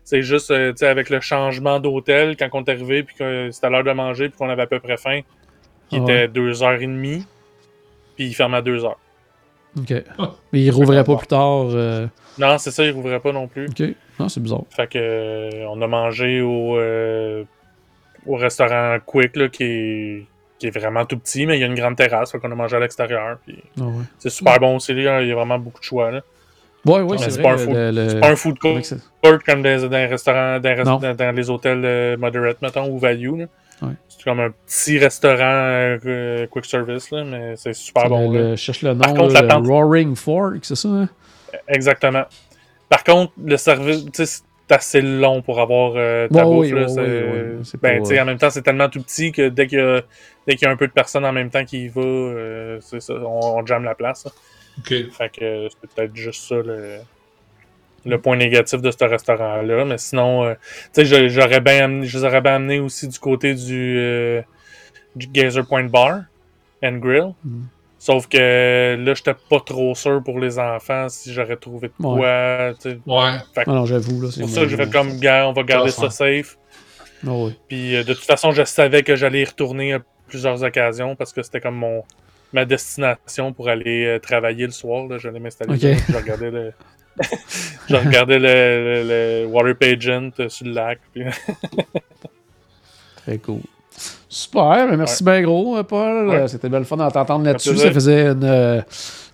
C'est juste euh, avec le changement d'hôtel, quand on est arrivé, puis que c'était l'heure de manger, puis qu'on avait à peu près faim, qui Ah était deux heures et demie, puis il fermait à deux heures. OK. Ah. Mais il rouvrait pas plus tard. euh, Non, c'est ça, il rouvrait pas non plus. OK. Non, c'est bizarre. Fait que euh, on a mangé au, euh, au restaurant Quick là, qui est, qui est vraiment tout petit, mais il y a une grande terrasse, qu'on a mangé à l'extérieur. Ouais. c'est super bon aussi, là, il y a vraiment beaucoup de choix. Là. Ouais, ouais, c'est pas le- pas un food court comme dans, dans les restaurants, dans, les Non. rest- dans- dans les hôtels euh, moderate, mettons, ou value. Là. Ouais. C'est comme un petit restaurant euh, euh, quick service, là, mais c'est super bon. le- là. cherche le nom. Par contre, là, la tente- Roaring Fork, c'est ça? Hein? Exactement. Par contre, le service, assez long pour avoir euh, ta Ouais, bouffe. oui, là, Ben, pas, en même temps, c'est tellement tout petit que dès qu'il y a, dès qu'il y a un peu de personnes en même temps qui y va, euh, c'est ça, on, on jamme la place. Fait que euh, c'est peut-être juste ça le, le point négatif de ce restaurant-là. Mais sinon, euh, tu sais, je- j'aurais bien amené, je les aurais bien amené aussi du côté du, euh, du Gazer Point Bar and Grill. Mhm. Sauf que là, j'étais pas trop sûr pour les enfants si j'aurais trouvé de quoi. tu sais. Ouais. Ah non, j'avoue. là, C'est pour ça que j'ai fait comme gars, on va garder ça safe. Ah ouais. Puis euh, de toute façon, je savais que j'allais y retourner à plusieurs occasions parce que c'était comme mon ma destination pour aller euh, travailler le soir. Là. J'allais m'installer. Ok. là, puis Je regardais le. [LAUGHS] je regardais le, le- le Water Pageant euh, sur le lac. puis- [LAUGHS] Très cool. Super, merci bien gros, euh, Paul. Ouais. Euh, C'était bien le fun de t'entendre là-dessus. Ça faisait une, euh,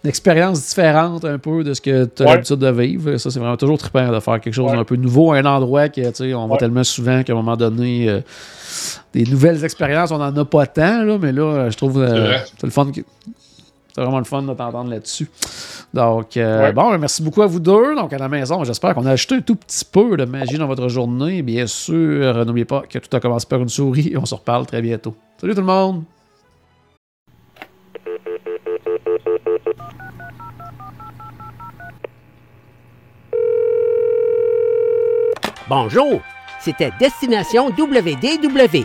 une expérience différente un peu de ce que tu as Ouais. l'habitude de vivre. Ça, c'est vraiment toujours trippant de faire quelque chose d'un peu nouveau à un endroit que, on va tellement souvent qu'à un moment donné, euh, des nouvelles expériences, on n'en a pas tant, là, mais là, je trouve euh, c'est le fun. que- C'est vraiment le fun de t'entendre là-dessus. Donc, euh, Ouais. bon, ben, merci beaucoup à vous deux. Donc, à la maison, j'espère qu'on a ajouté un tout petit peu de magie dans votre journée. Bien sûr, euh, n'oubliez pas que tout a commencé par une souris et [LAUGHS] on se reparle très bientôt. Salut tout le monde! Bonjour, c'était Destination WDW.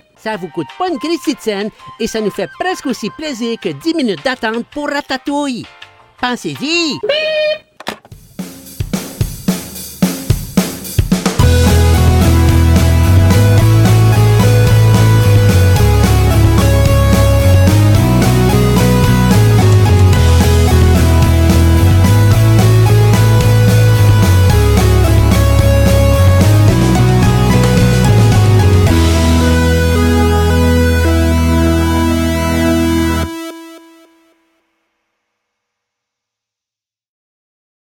Ça vous coûte pas une Christie de scène et ça nous fait presque aussi plaisir que 10 minutes d'attente pour Ratatouille. Pensez-y!